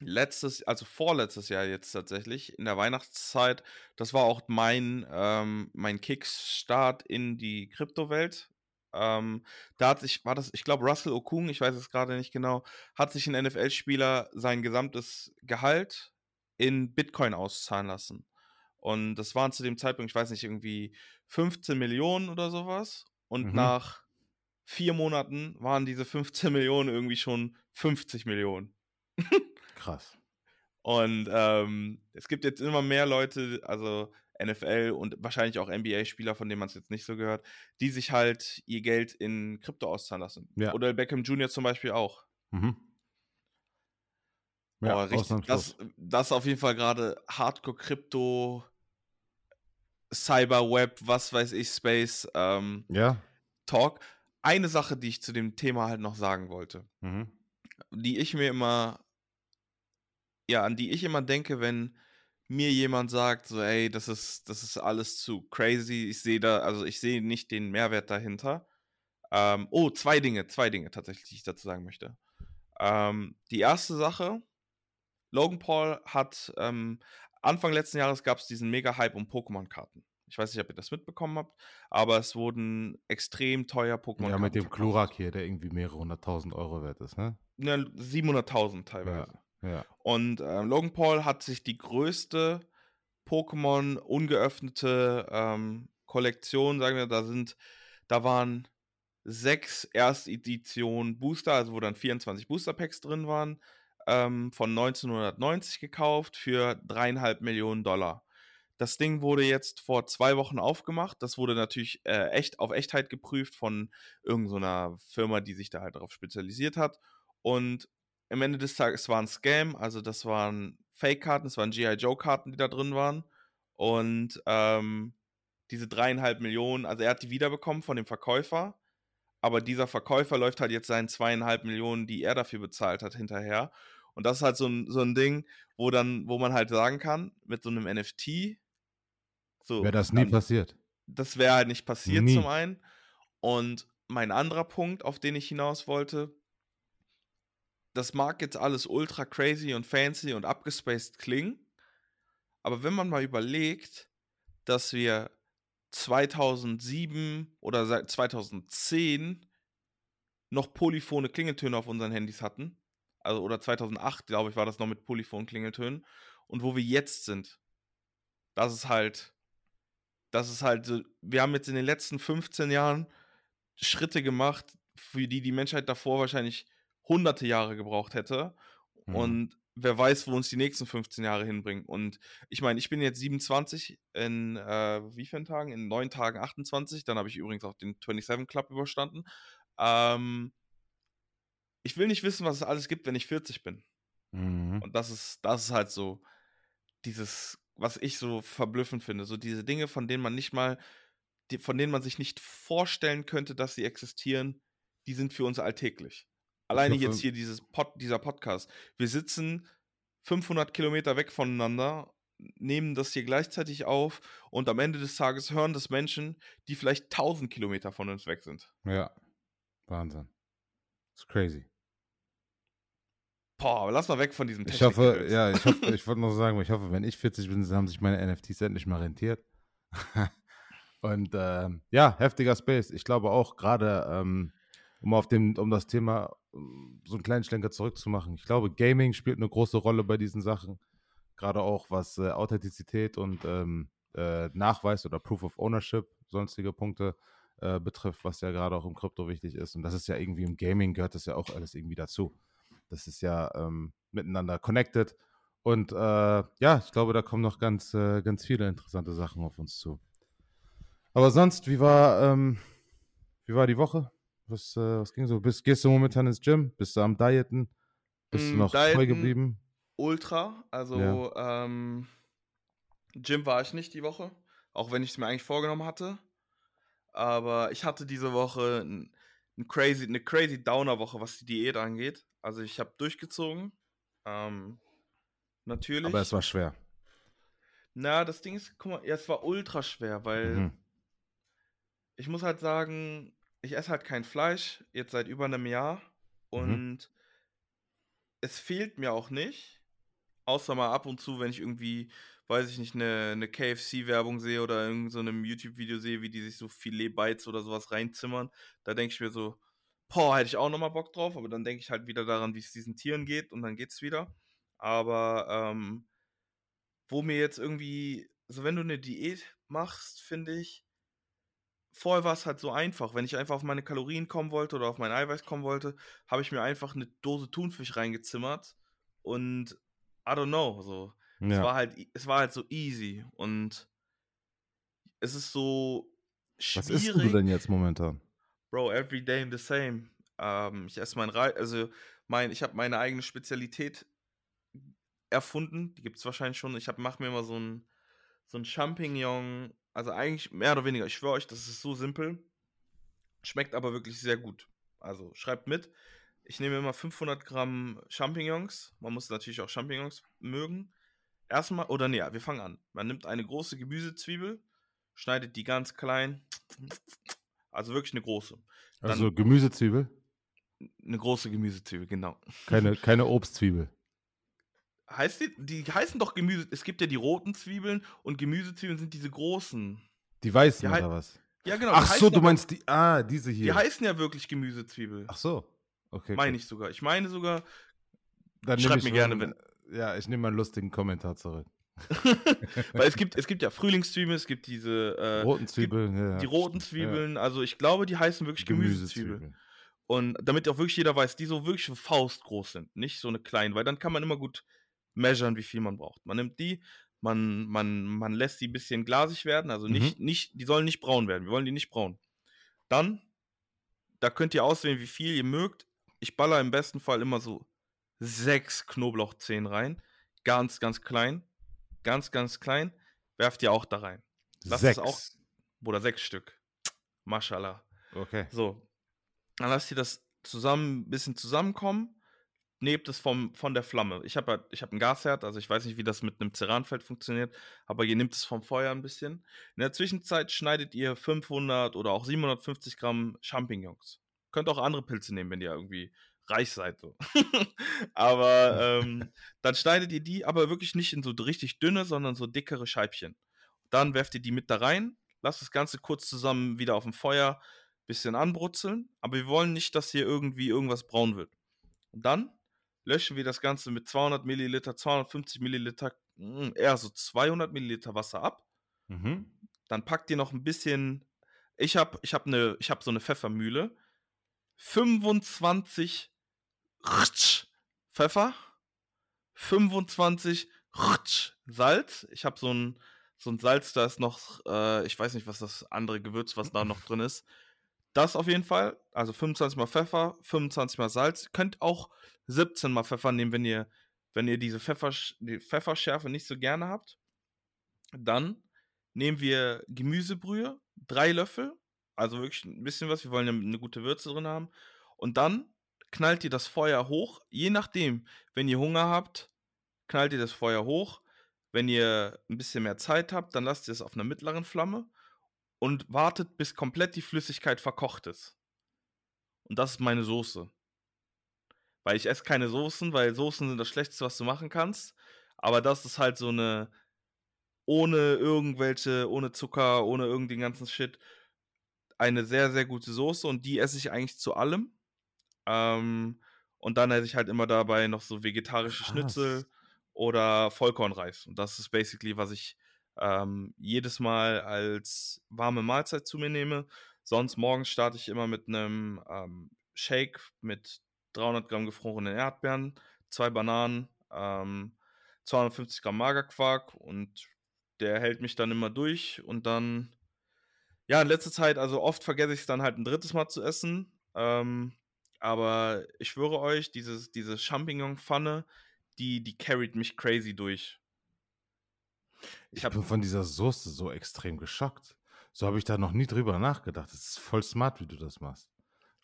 letztes, also vorletztes Jahr jetzt tatsächlich, in der Weihnachtszeit, das war auch mein, ähm, mein Kickstart in die Kryptowelt. Ähm, da hat sich, war das, ich glaube, Russell Okung, ich weiß es gerade nicht genau, hat sich ein NFL-Spieler sein gesamtes Gehalt in Bitcoin auszahlen lassen. Und das waren zu dem Zeitpunkt, ich weiß nicht, irgendwie 15 Millionen oder sowas. Und mhm. nach vier Monaten waren diese 15 Millionen irgendwie schon 50 Millionen. Krass. Und ähm, es gibt jetzt immer mehr Leute, also NFL und wahrscheinlich auch NBA-Spieler, von denen man es jetzt nicht so gehört, die sich halt ihr Geld in Krypto auszahlen lassen. Ja. Oder Beckham Jr. zum Beispiel auch. Mhm. Ja, oh, richtig, das, das ist auf jeden Fall gerade Hardcore-Krypto, Cyberweb, was weiß ich, Space ähm, ja. Talk. Eine Sache, die ich zu dem Thema halt noch sagen wollte, mhm. die ich mir immer, ja, an die ich immer denke, wenn mir jemand sagt, so, ey, das ist, das ist alles zu crazy, ich sehe da, also ich sehe nicht den Mehrwert dahinter. Ähm, oh, zwei Dinge, zwei Dinge tatsächlich, die ich dazu sagen möchte. Ähm, die erste Sache, Logan Paul hat, ähm, Anfang letzten Jahres gab es diesen Mega-Hype um Pokémon-Karten. Ich weiß nicht, ob ihr das mitbekommen habt, aber es wurden extrem teuer Pokémon-Karten. Ja, mit dem Klurak hier, der irgendwie mehrere hunderttausend Euro wert ist, ne? ne 700.000 teilweise. Ja, Und äh, Logan Paul hat sich die größte Pokémon ungeöffnete ähm, Kollektion, sagen wir, da sind, da waren sechs Erstedition Booster, also wo dann 24 Booster Packs drin waren, ähm, von 1990 gekauft für dreieinhalb Millionen Dollar. Das Ding wurde jetzt vor zwei Wochen aufgemacht. Das wurde natürlich äh, echt auf Echtheit geprüft von irgendeiner so Firma, die sich da halt darauf spezialisiert hat. Und am Ende des Tages war ein Scam, also das waren Fake-Karten, das waren G.I. Joe-Karten, die da drin waren. Und ähm, diese dreieinhalb Millionen, also er hat die wiederbekommen von dem Verkäufer, aber dieser Verkäufer läuft halt jetzt seinen zweieinhalb Millionen, die er dafür bezahlt hat, hinterher. Und das ist halt so ein, so ein Ding, wo dann, wo man halt sagen kann, mit so einem NFT, so, wäre das nie dann, passiert. Das wäre halt nicht passiert nie. zum einen. Und mein anderer Punkt, auf den ich hinaus wollte, das mag jetzt alles ultra crazy und fancy und abgespaced klingen, aber wenn man mal überlegt, dass wir 2007 oder seit 2010 noch polyphone Klingeltöne auf unseren Handys hatten, also oder 2008, glaube ich, war das noch mit polyphonen Klingeltönen und wo wir jetzt sind, das ist halt das ist halt so, wir haben jetzt in den letzten 15 Jahren Schritte gemacht, für die die Menschheit davor wahrscheinlich hunderte Jahre gebraucht hätte. Mhm. Und wer weiß, wo uns die nächsten 15 Jahre hinbringen. Und ich meine, ich bin jetzt 27 in äh, wie vielen Tagen? In neun Tagen 28. Dann habe ich übrigens auch den 27 Club überstanden. Ähm, ich will nicht wissen, was es alles gibt, wenn ich 40 bin. Mhm. Und das ist, das ist halt so dieses was ich so verblüffend finde. So diese Dinge, von denen man nicht mal, die, von denen man sich nicht vorstellen könnte, dass sie existieren, die sind für uns alltäglich. Alleine jetzt hier dieses Pod, dieser Podcast. Wir sitzen 500 Kilometer weg voneinander, nehmen das hier gleichzeitig auf und am Ende des Tages hören das Menschen, die vielleicht 1000 Kilometer von uns weg sind. Ja, Wahnsinn. Das ist crazy. Boah, lass mal weg von diesem Technik Ich hoffe, ja, ich hoffe, ich wollte noch sagen, ich hoffe, wenn ich 40 bin, haben sich meine NFTs endlich mal rentiert. Und äh, ja, heftiger Space. Ich glaube auch gerade, ähm, um auf dem, um das Thema so einen kleinen Schlenker zurückzumachen. Ich glaube, Gaming spielt eine große Rolle bei diesen Sachen. Gerade auch was äh, Authentizität und ähm, äh, Nachweis oder Proof of Ownership, sonstige Punkte äh, betrifft, was ja gerade auch im Krypto wichtig ist. Und das ist ja irgendwie im Gaming gehört das ja auch alles irgendwie dazu. Das ist ja ähm, miteinander connected. Und äh, ja, ich glaube, da kommen noch ganz, äh, ganz viele interessante Sachen auf uns zu. Aber sonst, wie war, ähm, wie war die Woche? Was, äh, was ging so? Bist, gehst du momentan ins Gym? Bist du am Dieten? Bist mm, du noch Dieten, treu geblieben? Ultra. Also, ja. ähm, Gym war ich nicht die Woche, auch wenn ich es mir eigentlich vorgenommen hatte. Aber ich hatte diese Woche ein, ein crazy, eine crazy Downer-Woche, was die Diät angeht. Also ich habe durchgezogen. Ähm, natürlich. Aber es war schwer. Na, das Ding ist, guck mal, ja, es war ultra schwer, weil mhm. ich muss halt sagen, ich esse halt kein Fleisch, jetzt seit über einem Jahr. Mhm. Und mhm. es fehlt mir auch nicht. Außer mal ab und zu, wenn ich irgendwie, weiß ich nicht, eine, eine KFC-Werbung sehe oder irgend so einem YouTube-Video sehe, wie die sich so Filet-Bites oder sowas reinzimmern. Da denke ich mir so, boah, hätte ich auch nochmal Bock drauf, aber dann denke ich halt wieder daran, wie es diesen Tieren geht und dann geht's wieder. Aber ähm, wo mir jetzt irgendwie, so wenn du eine Diät machst, finde ich, vorher war es halt so einfach. Wenn ich einfach auf meine Kalorien kommen wollte oder auf mein Eiweiß kommen wollte, habe ich mir einfach eine Dose Thunfisch reingezimmert und I don't know, so. Es Ja. war halt, es war halt so easy und es ist so Was isst du schwierig. denn jetzt momentan? Bro, every day the same. Ähm, ich esse mein Reis, also mein, ich habe meine eigene Spezialität erfunden. Die gibt es wahrscheinlich schon. Ich mache mir immer so ein, so ein Champignon, also eigentlich mehr oder weniger. Ich schwöre euch, das ist so simpel. Schmeckt aber wirklich sehr gut. Also schreibt mit. Ich nehme immer 500 Gramm Champignons. Man muss natürlich auch Champignons mögen. Erstmal, oder nee, wir fangen an. Man nimmt eine große Gemüsezwiebel, schneidet die ganz klein. Also wirklich eine große. Dann- Also Gemüsezwiebel, Eine große Gemüsezwiebel, genau. keine, keine Obstzwiebel. Heißt die, die heißen doch Gemüse. Es gibt ja die roten Zwiebeln und Gemüsezwiebeln sind diese großen. Die weißen Die oder was? Ja, genau. Ach die so, du meinst die, ah, diese Die hier. heißen ja wirklich Gemüsezwiebel. Ach so. Okay. Meine ich sogar. Ich meine sogar. Dann schreib mir gerne, mal- Ja, ich nehme mal einen lustigen Kommentar zurück. weil es gibt, es gibt ja Frühlingszwiebeln, es gibt diese äh, roten Zwiebeln, ja. die roten Zwiebeln. Also ich glaube, die heißen wirklich Gemüsezwiebeln. Und damit auch wirklich jeder weiß, die so wirklich faustgroß sind, nicht so eine kleine, weil dann kann man immer gut measuren, wie viel man braucht. Man nimmt die, man, man, man lässt die ein bisschen glasig werden, also nicht, nicht, die sollen nicht braun werden. Wir wollen die nicht braun. Dann, da könnt ihr auswählen, wie viel ihr mögt. Ich baller im besten Fall immer so sechs Knoblauchzehen rein. Ganz, ganz klein. Ganz, ganz klein. Werft ihr auch da rein. Lass es Sechs. auch- Oder sechs Stück. Mashallah. Okay. So. Dann lasst ihr das zusammen, ein bisschen zusammenkommen. Nehmt es vom, von der Flamme. Ich habe ich hab einen Gasherd, also ich weiß nicht, wie das mit einem Ceranfeld funktioniert, aber ihr nehmt es vom Feuer ein bisschen. In der Zwischenzeit schneidet ihr 500 oder auch 750 Gramm Champignons. Könnt auch andere Pilze nehmen, wenn ihr irgendwie reich seid. So. aber ähm, dann schneidet ihr die aber wirklich nicht in so richtig dünne, sondern so dickere Scheibchen. Dann werft ihr die mit da rein, lasst das Ganze kurz zusammen wieder auf dem Feuer bisschen anbrutzeln, aber wir wollen nicht, dass hier irgendwie irgendwas braun wird. Und dann löschen wir das Ganze mit 200 Milliliter, 250 Milliliter, mh, eher so 200 Milliliter Wasser ab. Mhm. Dann packt ihr noch ein bisschen. Ich habe ich hab ne, ich hab so eine Pfeffermühle. 25 Rtsch Pfeffer. 25 Rtsch Salz. Ich habe so ein, so ein Salz, da ist noch, äh, ich weiß nicht, was das andere Gewürz, was da noch drin ist. Das auf jeden Fall. Also 25 mal Pfeffer, 25 mal Salz. Könnt auch 17 mal Pfeffer nehmen, wenn ihr, wenn ihr diese Pfeffer, die Pfefferschärfe nicht so gerne habt. Dann nehmen wir Gemüsebrühe, drei Löffel, also wirklich ein bisschen was, wir wollen ja eine gute Würze drin haben. Und dann knallt ihr das Feuer hoch, je nachdem, wenn ihr Hunger habt, knallt ihr das Feuer hoch. Wenn ihr ein bisschen mehr Zeit habt, dann lasst ihr es auf einer mittleren Flamme und wartet, bis komplett die Flüssigkeit verkocht ist. Und das ist meine Soße. Weil ich esse keine Soßen, weil Soßen sind das Schlechteste, was du machen kannst. Aber das ist halt so eine ohne irgendwelche, ohne Zucker, ohne irgendeinen ganzen Shit, eine sehr, sehr gute Soße und die esse ich eigentlich zu allem. Ähm, und dann esse ich halt immer dabei noch so vegetarische Krass. Schnitzel oder Vollkornreis. Und das ist basically, was ich ähm, jedes Mal als warme Mahlzeit zu mir nehme. Sonst morgens starte ich immer mit einem ähm, Shake mit 300 Gramm gefrorenen Erdbeeren, zwei Bananen, ähm, 250 Gramm Magerquark und der hält mich dann immer durch und dann, ja, in letzter Zeit, also oft vergesse ich es dann halt ein drittes Mal zu essen. Ähm, aber ich schwöre euch, dieses, diese Champignon-Pfanne, die, die carried mich crazy durch. Ich Ich bin von dieser Soße so extrem geschockt. So habe ich da noch nie drüber nachgedacht. Das ist voll smart, wie du das machst.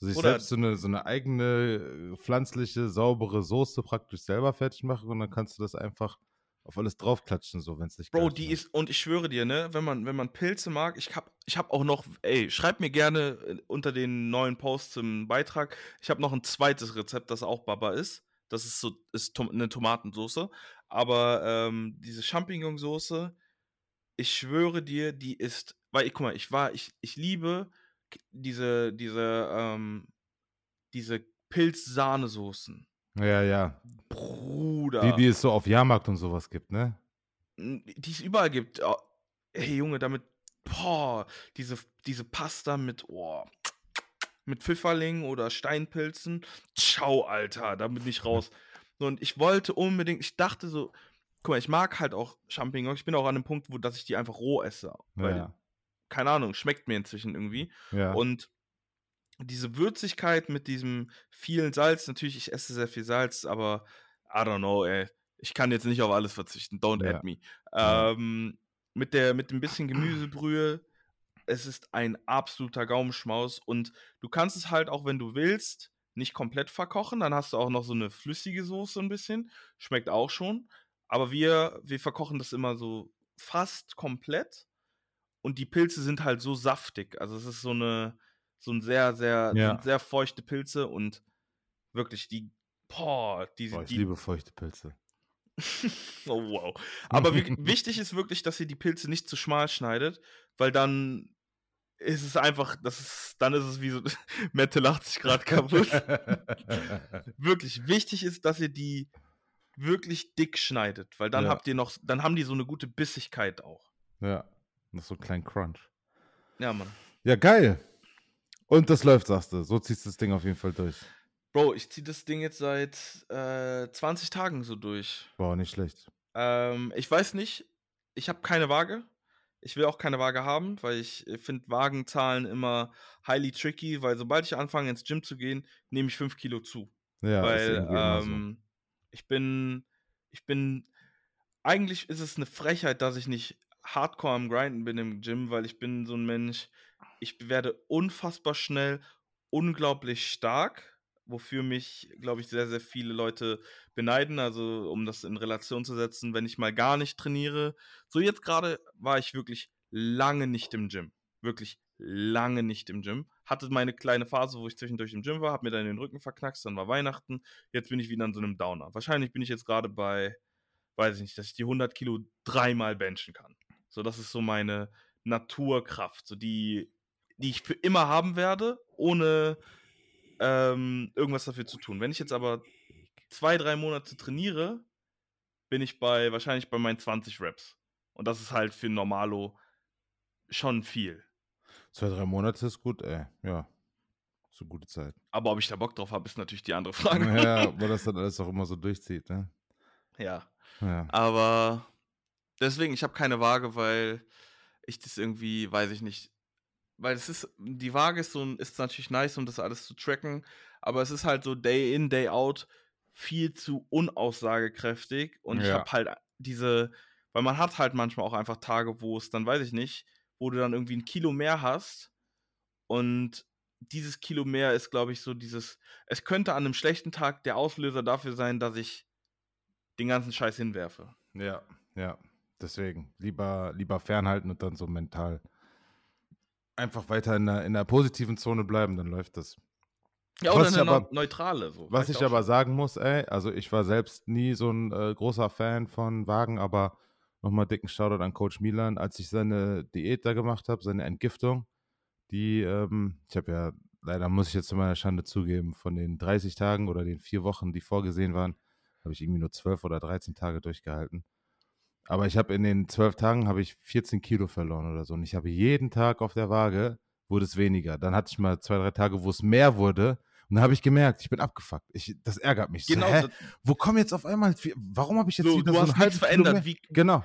Also sich Oder- selbst so eine, so eine eigene äh, pflanzliche, saubere Soße praktisch selber fertig machen und dann kannst du das einfach auf alles draufklatschen, so wenn es nicht Bro, die schmeckt. ist, und ich schwöre dir, ne, wenn man, wenn man Pilze mag, ich hab, ich hab auch noch, ey, schreibt mir gerne äh, unter den neuen Posts im Beitrag, ich habe noch ein zweites Rezept, das auch Baba ist. Das ist so, ist Tom eine Tomatensoße. Aber ähm, diese Champignonsoße, ich schwöre dir, die ist, weil, ich, guck mal, ich war, ich, ich liebe diese, diese, ähm, diese Pilz-Sahnesoßen. Ja, ja. Bruder. Die, die es so auf Jahrmarkt und sowas gibt, ne? die es überall gibt. Oh, Ey, Junge, damit, boah, diese, diese Pasta mit, oh, mit Pfifferlingen oder Steinpilzen. Ciao, Alter, da bin ich raus. Und ich wollte unbedingt, ich dachte so, guck mal, ich mag halt auch Champignons. Ich bin auch an dem Punkt, wo dass ich die einfach roh esse. Weil, Ja. keine Ahnung, schmeckt mir inzwischen irgendwie. Ja. Und diese Würzigkeit mit diesem vielen Salz, natürlich, ich esse sehr viel Salz, aber I don't know, ey. Ich kann jetzt nicht auf alles verzichten. Don't Ja. add me. Ähm, mit, der, mit ein bisschen Gemüsebrühe, es ist ein absoluter Gaumenschmaus. Und du kannst es halt auch, wenn du willst, nicht komplett verkochen. Dann hast du auch noch so eine flüssige Soße ein bisschen. Schmeckt auch schon. Aber wir, wir verkochen das immer so fast komplett. Und die Pilze sind halt so saftig. Also es ist so eine, so ein sehr, sehr, Ja. sehr feuchte Pilze und wirklich die, boah, die, Boah, ich die liebe feuchte Pilze. Oh, wow. Aber wi- wichtig ist wirklich, dass ihr die Pilze nicht zu schmal schneidet, weil dann ist es einfach, das ist, dann ist es wie so, Mette lacht sich gerade kaputt. wirklich, wichtig ist, dass ihr die wirklich dick schneidet, weil dann Ja. habt ihr noch, dann haben die so eine gute Bissigkeit auch. ja, noch so einen kleinen Crunch. Ja, Mann. Ja, geil. Und das läuft, sagst du. So ziehst du das Ding auf jeden Fall durch. Bro, ich ziehe das Ding jetzt seit äh, 20 Tagen so durch. Boah, nicht schlecht. Ähm, ich weiß nicht, ich habe keine Waage. Ich will auch keine Waage haben, weil ich finde Waagenzahlen immer highly tricky, weil sobald ich anfange ins Gym zu gehen, nehme ich 5 Kilo zu. Ja, weil immer so. ähm, ich bin, ich bin, eigentlich ist es eine Frechheit, dass ich nicht hardcore am Grinden bin im Gym, weil ich bin so ein Mensch, ich werde unfassbar schnell, unglaublich stark, wofür mich, glaube ich, sehr, sehr viele Leute beneiden. Also, um das in Relation zu setzen, wenn ich mal gar nicht trainiere. So, jetzt gerade war ich wirklich lange nicht im Gym. Wirklich lange nicht im Gym. Hatte meine kleine Phase, wo ich zwischendurch im Gym war, habe mir dann den Rücken verknackst, dann war Weihnachten. Jetzt bin ich wieder an so einem Downer. Wahrscheinlich bin ich jetzt gerade bei, weiß ich nicht, dass ich die 100 Kilo dreimal benchen kann. So, das ist so meine Naturkraft, so die, die ich für immer haben werde, ohne ähm, irgendwas dafür zu tun. Wenn ich jetzt aber zwei, drei Monate trainiere, bin ich bei wahrscheinlich bei meinen 20 Reps. Und das ist halt für Normalo schon viel. Zwei, drei Monate ist gut, ey. Ja. So gute Zeit. Aber ob ich da Bock drauf habe, ist natürlich die andere Frage. Ja, wo das dann alles auch immer so durchzieht, ne? ja. Ja. Aber deswegen, ich habe keine Waage, weil ich das irgendwie, weiß ich nicht, weil es ist, die Waage ist so ist natürlich nice, um das alles zu tracken, aber es ist halt so Day in, Day out viel zu unaussagekräftig und ich Ja. habe halt diese, weil man hat halt manchmal auch einfach Tage, wo es dann, weiß ich nicht, wo du dann irgendwie ein Kilo mehr hast und dieses Kilo mehr ist, glaube ich, so dieses, es könnte an einem schlechten Tag der Auslöser dafür sein, dass ich den ganzen Scheiß hinwerfe. Ja, ja. Deswegen lieber, lieber fernhalten und dann so mental einfach weiter in der, in der positiven Zone bleiben, dann läuft das. Ja, Was oder ich eine aber- neu- neutrale. So. Was ich aber schon. sagen muss, ey, also ich war selbst nie so ein äh, großer Fan von Wagen, aber nochmal dicken Shoutout an Coach Milan, als ich seine Diät da gemacht habe, seine Entgiftung, die, ähm, ich habe ja, leider muss ich jetzt zu meiner Schande zugeben, von den 30 Tagen oder den vier Wochen, die vorgesehen waren, habe ich irgendwie nur 12 oder 13 Tage durchgehalten. Aber ich habe in den 12 Tagen habe ich 14 Kilo verloren oder so. Und ich habe jeden Tag auf der Waage, wurde es weniger. Dann hatte ich mal zwei, drei Tage, wo es mehr wurde. Und dann habe ich gemerkt, ich bin abgefuckt. Ich, das ärgert mich. Genau, so, hä? Wo kommen jetzt auf einmal, warum habe ich jetzt so, wieder du so hast nichts verändert. Wie, Genau.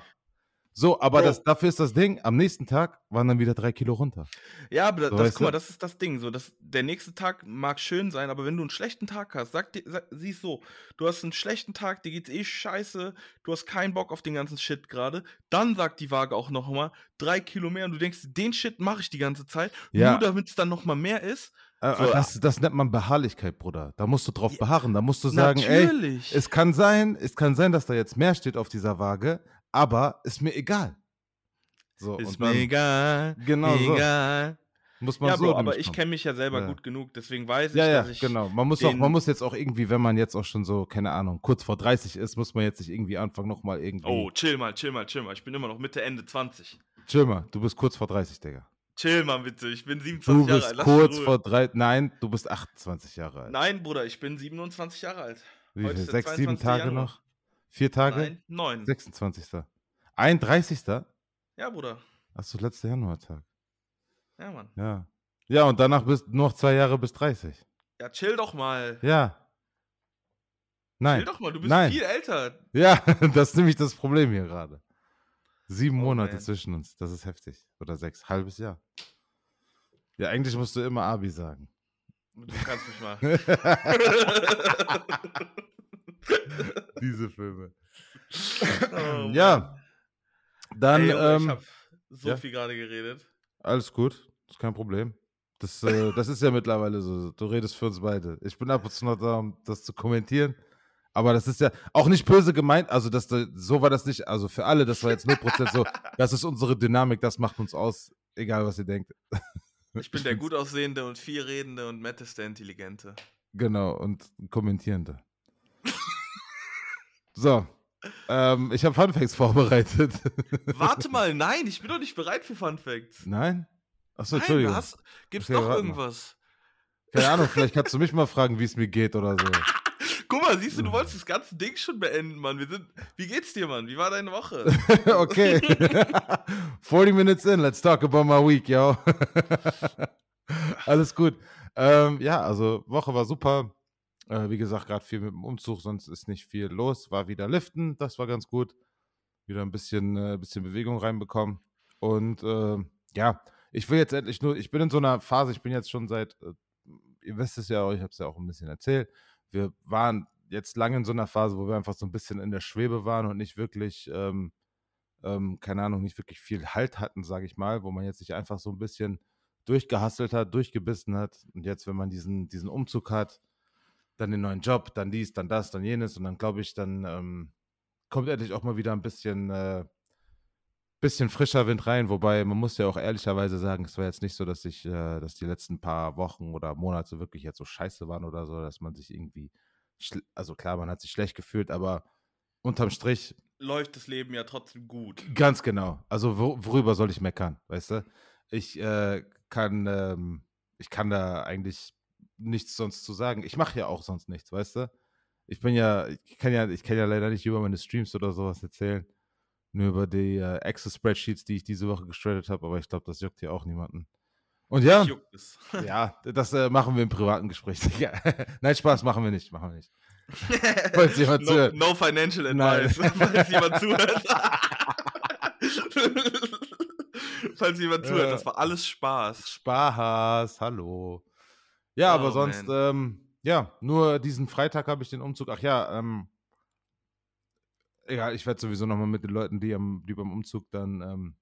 So, aber Bro. das, dafür ist das Ding, am nächsten Tag waren dann wieder drei Kilo runter. ja, aber So, das, guck mal, das ist das Ding. So, das, der nächste Tag mag schön sein, aber wenn du einen schlechten Tag hast, sag dir, sag, siehst so, du hast einen schlechten Tag, dir geht's eh scheiße, du hast keinen Bock auf den ganzen Shit gerade, dann sagt die Waage auch nochmal drei Kilo mehr und du denkst, den Shit mache ich die ganze Zeit, Ja. nur damit es dann nochmal mehr ist. Äh, So, das, das nennt man Beharrlichkeit, Bruder. Da musst du drauf beharren. Da musst du sagen, ey, Natürlich. es kann sein, es kann sein, dass da jetzt mehr steht auf dieser Waage, aber ist mir egal. So, ist mir dann egal. Genau so. egal. muss man Ja, so Bro, aber ich kommen. kenne mich ja selber Ja. gut genug, deswegen weiß ich, Ja, ja, dass ich. genau. Man muss, auch, man muss jetzt auch irgendwie, wenn man jetzt auch schon so, keine Ahnung, kurz vor 30 ist, muss man jetzt nicht irgendwie anfangen, nochmal irgendwie. Oh, chill mal, chill mal, chill mal. Ich bin immer noch Mitte, Ende 20. Chill mal, du bist kurz vor 30, Digga. Chill mal bitte, ich bin 27 Du Jahre bist alt. lass mich kurz vor drei. Nein, du bist 28 Jahre alt. Nein, Bruder, ich bin 27 Jahre alt. Wie heute viel? Sechs, sieben 22. Tage Januar. noch? Vier Tage? Nein, 9. 26. 31. Ja, Bruder. Achso, letzter Januartag. Ja, Mann. Ja. Ja, und danach bist du noch zwei Jahre bis 30. Ja, chill doch mal. Ja. Nein. Chill doch mal, du bist Nein. viel älter. Ja, das ist nämlich das Problem hier gerade. Sieben Oh, Monate man. zwischen uns, das ist heftig. Oder sechs, halbes Jahr. Ja, eigentlich musst du immer Abi sagen. Du kannst mich mal. Diese Filme. Oh, Ja. Dann, Ey, ähm, ich hab so ja. viel gerade geredet. alles gut, ist kein Problem. Das, äh, das ist ja mittlerweile so. Du redest für uns beide. Ich bin ab und zu noch da, um das zu kommentieren. Aber das ist ja auch nicht böse gemeint. Also, das, so war das nicht. Also, für alle, das war jetzt 0% so. Das ist unsere Dynamik, das macht uns aus. Egal, was ihr denkt. Ich bin der find's- gut aussehende und viel redende und Matt ist der Intelligente. Genau, und kommentierende. So. Ähm, ich habe Funfacts vorbereitet. Warte mal, nein, ich bin doch nicht bereit für Fun Facts. Nein? Achso, Nein, Entschuldigung. hast, gibt's noch warte mal. irgendwas? Keine Ahnung, vielleicht kannst du mich mal fragen, wie es mir geht oder so. Guck mal, siehst du, du wolltest das ganze Ding schon beenden, Mann. Wir sind, wie geht's dir, Mann? Wie war deine Woche? okay. 40 minutes in, let's talk about my week, yo. Alles gut. Ähm, ja, also Woche war super. Äh, wie gesagt, gerade viel mit dem Umzug, sonst ist nicht viel los. War wieder liften, das war ganz gut. Wieder ein bisschen, äh, bisschen Bewegung reinbekommen. Und äh, ja, ich will jetzt endlich nur, ich bin in so einer Phase, ich bin jetzt schon seit, äh, ihr wisst es ja ich habe es ja auch ein bisschen erzählt. Wir waren jetzt lange in so einer Phase, wo wir einfach so ein bisschen in der Schwebe waren und nicht wirklich, ähm, ähm, keine Ahnung, nicht wirklich viel Halt hatten, sage ich mal, wo man jetzt sich einfach so ein bisschen durchgehasselt hat, durchgebissen hat. Und jetzt, wenn man diesen, diesen Umzug hat, dann den neuen Job, dann dies, dann das, dann jenes und dann glaube ich, dann ähm, kommt endlich auch mal wieder ein bisschen, äh, bisschen frischer Wind rein. Wobei man muss ja auch ehrlicherweise sagen, es war jetzt nicht so, dass ich, äh, dass die letzten paar Wochen oder Monate wirklich jetzt so scheiße waren oder so, dass man sich irgendwie, also klar, man hat sich schlecht gefühlt, aber unterm Strich Läuft das Leben ja trotzdem gut. Ganz genau. Also wo, worüber soll ich meckern, weißt du? Ich äh, kann, ähm, ich kann da eigentlich nichts sonst zu sagen. Ich mache ja auch sonst nichts, weißt du? Ich bin ja, ich kann ja, ich kann ja leider nicht über meine Streams oder sowas erzählen. Nur über die äh, Excel-Spreadsheets, die ich diese Woche gestradet habe, aber ich glaube, das juckt ja auch niemanden. Und ja, ja, das äh, machen wir im privaten Gespräch. Nein, Spaß, machen wir nicht, machen wir nicht. Falls jemand no, zuhört. no financial advice, falls jemand zuhört. falls jemand zuhört, Ja. das war alles Spaß. Spaß, hallo. Ja, aber Oh, sonst, ähm, ja, nur diesen Freitag habe ich den Umzug. Ach ja, ähm, egal, ich werde sowieso nochmal mit den Leuten, die, am, die beim Umzug dann ähm,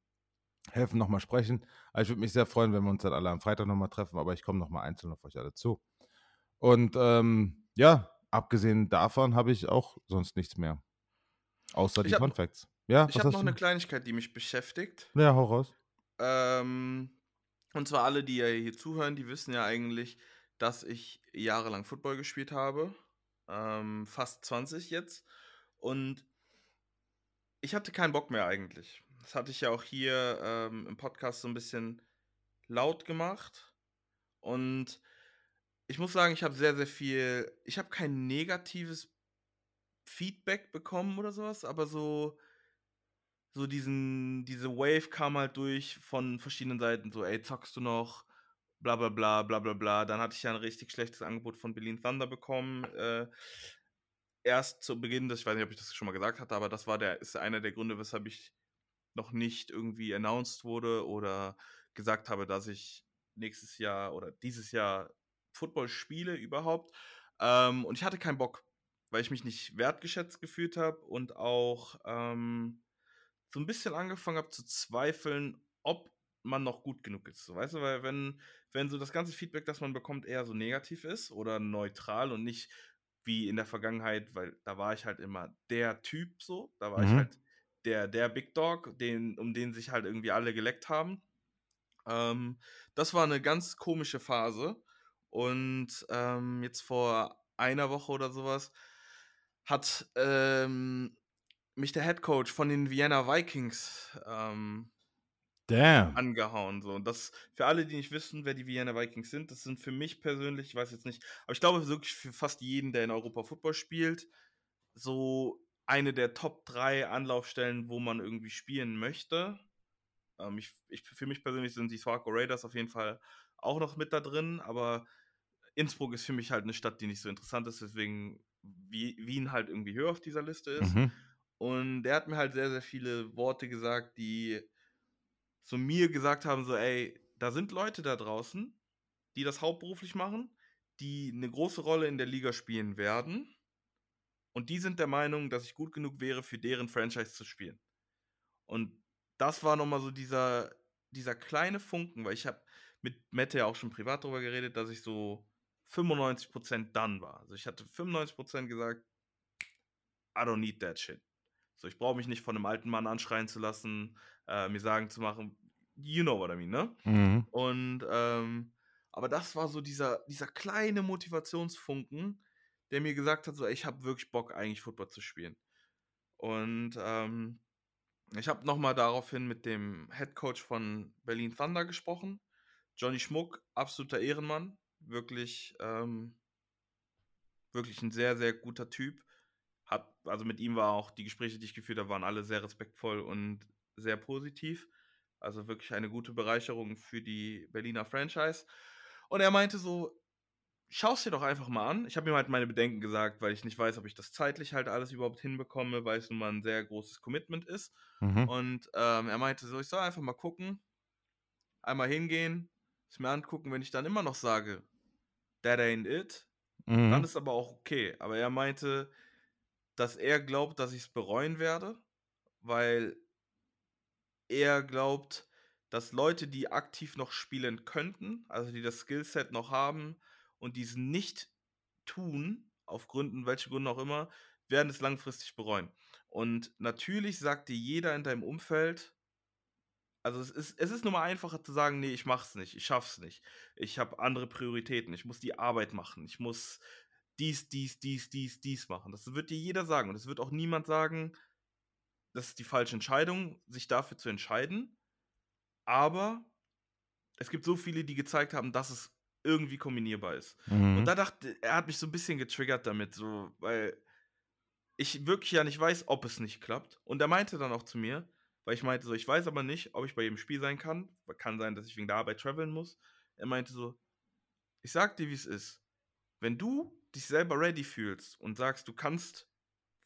helfen, nochmal sprechen. Aber ich würde mich sehr freuen, wenn wir uns dann alle am Freitag nochmal treffen, aber ich komme nochmal einzeln auf euch alle zu. Und ähm, ja, abgesehen davon habe ich auch sonst nichts mehr. Außer die Ich hab- Fun Facts. Ja, Ich habe noch du? eine Kleinigkeit, die mich beschäftigt. Ja, hau raus. Ähm, und zwar alle, die ja hier zuhören, die wissen ja eigentlich, dass ich jahrelang Football gespielt habe. Ähm, fast 20 jetzt. Und ich hatte keinen Bock mehr eigentlich. Das hatte ich ja auch hier ähm, im Podcast so ein bisschen laut gemacht. Und ich muss sagen, ich habe sehr, sehr viel. Ich habe kein negatives Feedback bekommen oder sowas, aber so so diesen, diese Wave kam halt durch von verschiedenen Seiten, so, ey, zockst du noch, bla bla bla bla bla bla. Dann hatte ich ja ein richtig schlechtes Angebot von Berlin Thunder bekommen. Äh, erst zu Beginn, das, ich weiß nicht, ob ich das schon mal gesagt hatte, aber das war der, ist einer der Gründe, weshalb ich noch nicht irgendwie announced wurde oder gesagt habe, dass ich nächstes Jahr oder dieses Jahr Football spiele überhaupt. Ähm, und ich hatte keinen Bock, weil ich mich nicht wertgeschätzt gefühlt habe und auch ähm, so ein bisschen angefangen habe zu zweifeln, ob man noch gut genug ist. So, weißt du, weil wenn, wenn so das ganze Feedback, das man bekommt, eher so negativ ist oder neutral und nicht wie in der Vergangenheit, weil da war ich halt immer der Typ so, da war ich Mhm. halt der, der Big Dog, den, um den sich halt irgendwie alle geleckt haben. Ähm, das war eine ganz komische Phase. Und ähm, jetzt vor einer Woche oder sowas hat ähm, mich der Head Coach von den Vienna Vikings ähm, Damn. angehauen. So. Und das für alle, die nicht wissen, wer die Vienna Vikings sind, das sind für mich persönlich, ich weiß jetzt nicht, aber ich glaube wirklich für fast jeden, der in Europa Football spielt, so eine der Top 3 Anlaufstellen, wo man irgendwie spielen möchte. Ähm, ich, ich, für mich persönlich sind die Swarco Raiders auf jeden Fall auch noch mit da drin, aber Innsbruck ist für mich halt eine Stadt, die nicht so interessant ist, deswegen wie Wien halt irgendwie höher auf dieser Liste ist. Mhm. Und der hat mir halt sehr, sehr viele Worte gesagt, die so mir gesagt haben, so, ey, da sind Leute da draußen, die das hauptberuflich machen, die eine große Rolle in der Liga spielen werden. Und die sind der Meinung, dass ich gut genug wäre, für deren Franchise zu spielen. Und das war nochmal so dieser, dieser kleine Funken, weil ich habe mit Mette ja auch schon privat darüber geredet, dass ich so 95% dann war. Also ich hatte 95% gesagt, I don't need that shit. So, ich brauche mich nicht von einem alten Mann anschreien zu lassen, äh, mir sagen zu machen, you know what I mean, ne? Mhm. Und, ähm, aber das war so dieser, dieser kleine Motivationsfunken, der mir gesagt hat, so, ey, ich habe wirklich Bock, eigentlich Football zu spielen. Und ähm, ich habe nochmal daraufhin mit dem Head Coach von Berlin Thunder gesprochen. Johnny Schmuck, absoluter Ehrenmann, wirklich, ähm, wirklich ein sehr, sehr guter Typ. Hat, also mit ihm war auch die Gespräche, die ich geführt habe, waren alle sehr respektvoll und sehr positiv. Also wirklich eine gute Bereicherung für die Berliner Franchise. Und er meinte so, schau es dir doch einfach mal an. Ich habe ihm halt meine Bedenken gesagt, weil ich nicht weiß, ob ich das zeitlich halt alles überhaupt hinbekomme, weil es nun mal ein sehr großes Commitment ist. Mhm. Und ähm, er meinte so, ich soll einfach mal gucken, einmal hingehen, es mir angucken, wenn ich dann immer noch sage, that ain't it, mhm. dann ist aber auch okay. Aber er meinte, dass er glaubt, dass ich es bereuen werde, weil er glaubt, dass Leute, die aktiv noch spielen könnten, also die das Skillset noch haben und dies nicht tun, auf Gründen, welche Gründe auch immer, werden es langfristig bereuen. Und natürlich sagt dir jeder in deinem Umfeld, also es ist, es ist nur mal einfacher zu sagen, nee, ich mach's nicht, ich schaff's nicht. Ich habe andere Prioritäten, ich muss die Arbeit machen, ich muss dies, dies, dies, dies, dies machen. Das wird dir jeder sagen. Und es wird auch niemand sagen, das ist die falsche Entscheidung, sich dafür zu entscheiden. Aber es gibt so viele, die gezeigt haben, dass es irgendwie kombinierbar ist. Mhm. Und da dachte, er hat mich so ein bisschen getriggert damit, so, weil ich wirklich ja nicht weiß, ob es nicht klappt. Und er meinte dann auch zu mir, weil ich meinte so, ich weiß aber nicht, ob ich bei jedem Spiel sein kann. Kann sein, dass ich wegen der Arbeit traveln muss. Er meinte so, ich sag dir, wie es ist. Wenn du dich selber ready fühlst und sagst, du kannst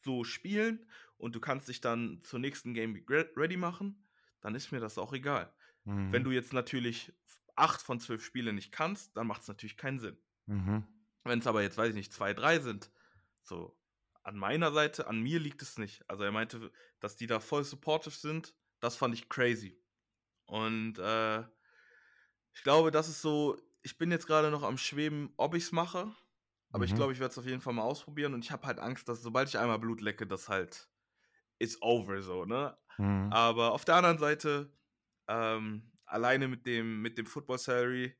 so spielen und du kannst dich dann zur nächsten Game ready machen, dann ist mir das auch egal. Mhm. Wenn du jetzt natürlich acht von zwölf Spielen nicht kannst, dann macht es natürlich keinen Sinn. Mhm. Wenn es aber jetzt, weiß ich nicht, zwei, drei sind, so an meiner Seite, an mir liegt es nicht. Also er meinte, dass die da voll supportive sind, das fand ich crazy. Und äh, ich glaube, das ist so, ich bin jetzt gerade noch am Schweben, ob ich es mache. Aber mhm. ich glaube, ich werde es auf jeden Fall mal ausprobieren. Und ich habe halt Angst, dass sobald ich einmal Blut lecke, das halt ist over so, ne? Mhm. Aber auf der anderen Seite, ähm, alleine mit dem, mit dem Football Salary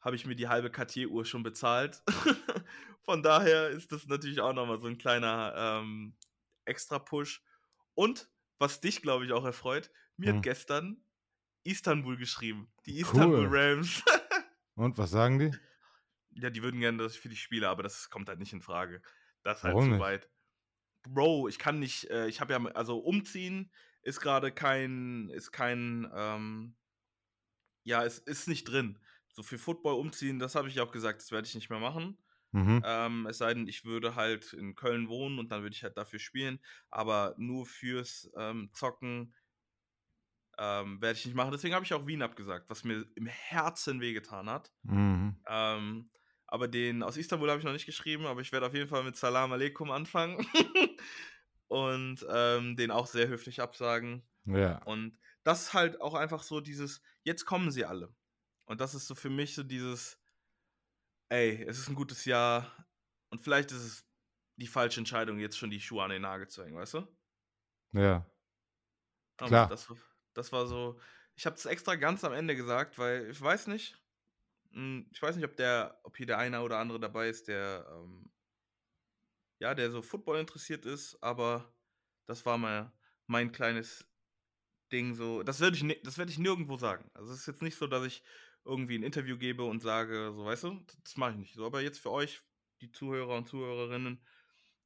habe ich mir die halbe Cartier-Uhr schon bezahlt. Von daher ist das natürlich auch nochmal so ein kleiner ähm, Extra-Push. Und was dich, glaube ich, auch erfreut, mir hm. hat gestern Istanbul geschrieben. Die Istanbul cool. Rams. Und was sagen die? Ja, die würden gerne, dass ich für die spiele, aber das kommt halt nicht in Frage. Das ist halt Warum zu weit. Bro, ich kann nicht, äh, ich habe ja, also umziehen ist gerade kein, ist kein, ähm, ja, es ist nicht drin. So für Football umziehen, das habe ich auch gesagt, das werde ich nicht mehr machen. Mhm. Ähm, es sei denn, ich würde halt in Köln wohnen und dann würde ich halt dafür spielen. Aber nur fürs ähm, Zocken ähm, werde ich nicht machen. Deswegen habe ich auch Wien abgesagt, was mir im Herzen wehgetan hat. Mhm. Aber den aus Istanbul habe ich noch nicht geschrieben, aber ich werde auf jeden Fall mit Salam Aleikum anfangen. und ähm, den auch sehr höflich absagen. Ja. Und das ist halt auch einfach so dieses, jetzt kommen sie alle. Und das ist so für mich so dieses, ey, es ist ein gutes Jahr und vielleicht ist es die falsche Entscheidung, jetzt schon die Schuhe an den Nagel zu hängen, weißt du? Ja. Aber Klar. Das, das war so, ich habe es extra ganz am Ende gesagt, weil ich weiß nicht, ich weiß nicht, ob der, ob hier der eine oder andere dabei ist, der, ähm, ja, der so Football interessiert ist, aber das war mal mein kleines Ding so. Das werde ich, das werde ich nirgendwo sagen. Also es ist jetzt nicht so, dass ich irgendwie ein Interview gebe und sage, so weißt du, das mache ich nicht. So, aber jetzt für euch, die Zuhörer und Zuhörerinnen,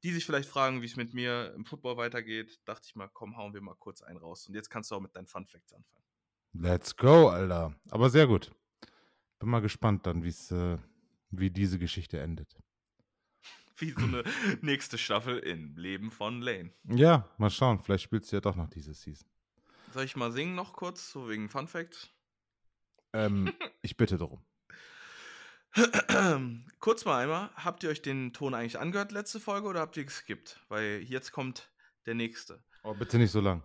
die sich vielleicht fragen, wie es mit mir im Football weitergeht, dachte ich mal, komm, hauen wir mal kurz einen raus. Und jetzt kannst du auch mit deinen Fun Facts anfangen. Let's go, Alter. Aber sehr gut. Bin mal gespannt dann, wie's, äh, wie diese Geschichte endet. wie so eine nächste Staffel im Leben von Lane. Ja, mal schauen. Vielleicht spielt sie ja doch noch diese Season. Soll ich mal singen noch kurz, so wegen Fun Fact? Ähm, ich bitte darum. kurz mal einmal, habt ihr euch den Ton eigentlich angehört letzte Folge oder habt ihr geskippt? Weil jetzt kommt der nächste. Oh, bitte nicht so lang.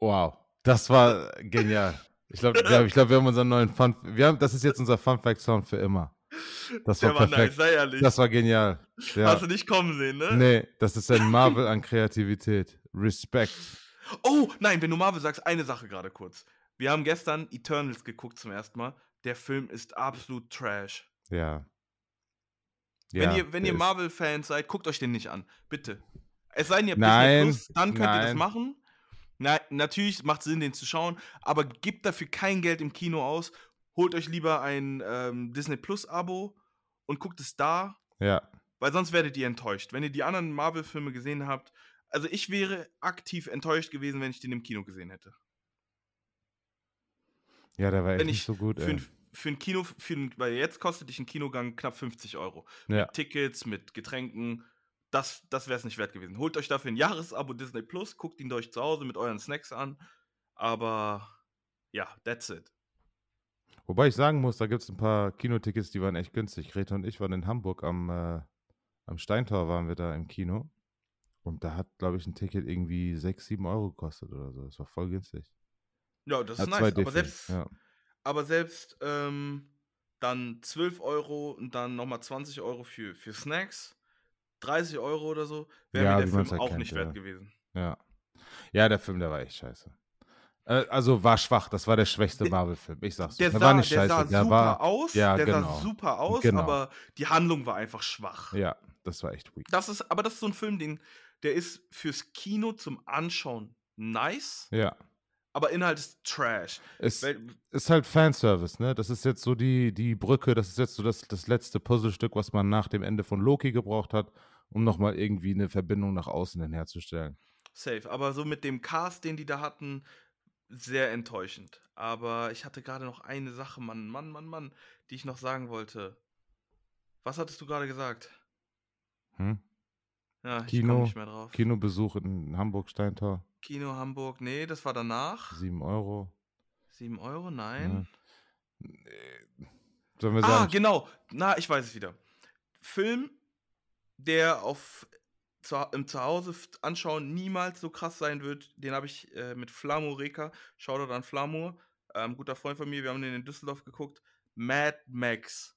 Wow, das war genial. Ich glaube, wir, ich glaub, wir haben unseren neuen Fun. Wir haben, das ist jetzt unser Fun Fact Sound für immer. Das war, Der war perfekt. nice, sei ehrlich. Das war genial. Ja. Hast du nicht kommen sehen, ne? Nee, das ist ein Marvel an Kreativität. Respekt. Oh, nein, wenn du Marvel sagst, eine Sache gerade kurz. Wir haben gestern Eternals geguckt zum ersten Mal. Der Film ist absolut trash. Ja. wenn Ja, ihr, wenn ihr Marvel-Fans seid, guckt euch den nicht an. Bitte. Es sei denn, ihr habt Nein, Disney Plus, dann könnt ihr das nein. machen. Na, natürlich macht es Sinn, den zu schauen, aber gebt dafür kein Geld im Kino aus. Holt euch lieber ein ähm, Disney Plus-Abo und guckt es da, Ja. weil sonst werdet ihr enttäuscht. Wenn ihr die anderen Marvel-Filme gesehen habt, also ich wäre aktiv enttäuscht gewesen, wenn ich den im Kino gesehen hätte. Ja, der war echt nicht ich so gut. Für für ein Kino, für ein, weil jetzt kostet dich ein Kinogang knapp 50 Euro. Ja. Tickets, mit Getränken. Das, das wäre es nicht wert gewesen. Holt euch dafür ein Jahresabo Disney Plus, guckt ihn euch zu Hause mit euren Snacks an. Aber ja, that's it. Wobei ich sagen muss, da gibt es ein paar Kinotickets, die waren echt günstig. Greta und ich waren in Hamburg am, äh, am Steintor, waren wir da im Kino. Und da hat, glaube ich, ein Ticket irgendwie 6, 7 Euro gekostet oder so. Das war voll günstig. Ja, das Ja, ist nice. Aber 2D-Film, selbst, ja. aber selbst ähm, dann 12 Euro und dann nochmal 20 Euro für, für Snacks, 30 Euro oder so, wäre Ja, mir der Film auch kennt, nicht ja. wert gewesen. Ja. Ja, der Film, der war echt scheiße. Äh, also war schwach, das war der schwächste Marvel-Film. Ich sag's. Der, Der, sah, war nicht der scheiße, sah der super war. aus, ja, der genau. sah super aus, Genau. aber die Handlung war einfach schwach. Ja, das war echt weak. Das ist, aber das ist so ein Film, den, der ist fürs Kino zum Anschauen nice, Ja. Aber Inhalt ist Trash. Es Weil, ist halt Fanservice, ne? Das ist jetzt so die, die Brücke, das ist jetzt so das, das letzte Puzzlestück, was man nach dem Ende von Loki gebraucht hat, um nochmal irgendwie eine Verbindung nach außen hin herzustellen. safe. Aber so mit dem Cast, den die da hatten, sehr enttäuschend. Aber ich hatte gerade noch eine Sache, Mann, Mann, Mann, Mann, die ich noch sagen wollte. Was hattest du gerade gesagt? Hm? Ja, ich Kino, komme nicht mehr drauf. Kinobesuch in Hamburg-Steintor, Kino Hamburg, nee, das war danach. 7 Euro. 7 Euro, nein. Sollen wir Ah, sagen, genau. Na, ich weiß es wieder. Film, der auf zu, im Zuhause anschauen niemals so krass sein wird, den habe ich äh, mit Flamur Reka, Shoutout an Flamur, ähm, guter Freund von mir, wir haben den in Düsseldorf geguckt. Mad Max.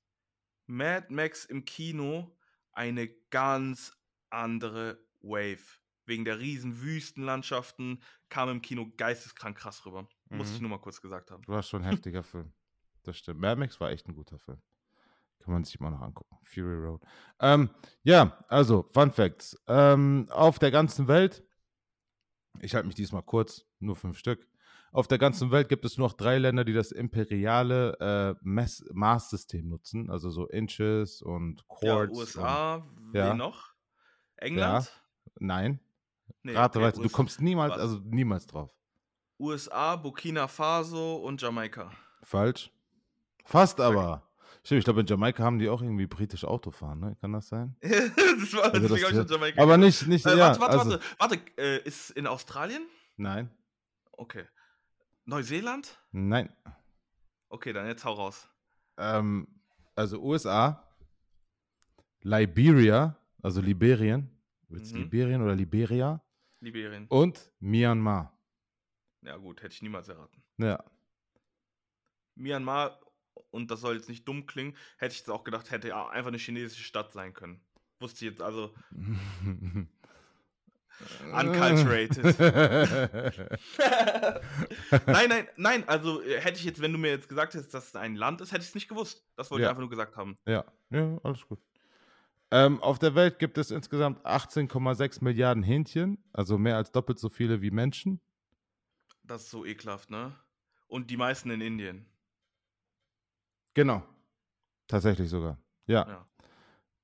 Mad Max im Kino, eine ganz andere Wave. Wegen der riesen Wüstenlandschaften kam im Kino geisteskrank krass rüber. Muss Mhm. ich nur mal kurz gesagt haben. war schon ein heftiger Film. Das stimmt. Mad Max war echt ein guter Film. Kann man sich mal noch angucken. Fury Road. Ähm, ja, also, Fun Facts. Ähm, auf der ganzen Welt, ich halte mich diesmal kurz, nur fünf Stück. Auf der ganzen Welt gibt es nur noch drei Länder, die das imperiale äh, Mess Maßsystem nutzen, also so Inches und Ja, Quarts. USA, Ja. wen noch? England? Und, nein, Nee, rate okay, weiter. Du kommst niemals, also niemals drauf. USA, Burkina Faso und Jamaika. Falsch. Fast aber. Stimmt, ich glaube, in Jamaika haben die auch irgendwie britisch Autofahren, ne? Kann das sein? das war Also deswegen das ich Jamaika Aber nicht, nicht, Äh, ja. warte, warte, also, warte. Warte, äh, ist in Australien? Nein, Okay. Neuseeland? nein. Okay, dann jetzt hau raus. Ähm, also USA, Liberia, also Liberien, wird's Mhm. Liberien oder Liberia Liberien. und Myanmar. Ja, gut, hätte ich niemals erraten. Ja. Myanmar, und das soll jetzt nicht dumm klingen, hätte ich jetzt auch gedacht, hätte ja einfach eine chinesische Stadt sein können. Wusste ich jetzt also. Unculturated. nein, nein, nein, also äh, hätte ich jetzt, wenn du mir jetzt gesagt hättest, dass es ein Land ist, hätte ich es nicht gewusst. Das wollte Ja. ich einfach nur gesagt haben. ja, ja, alles gut. Ähm, auf der Welt gibt es insgesamt 18,6 Milliarden Hähnchen, also mehr als doppelt so viele wie Menschen. Das ist so ekelhaft, ne? Und die meisten in Indien. Genau. Tatsächlich sogar. Ja. Ja.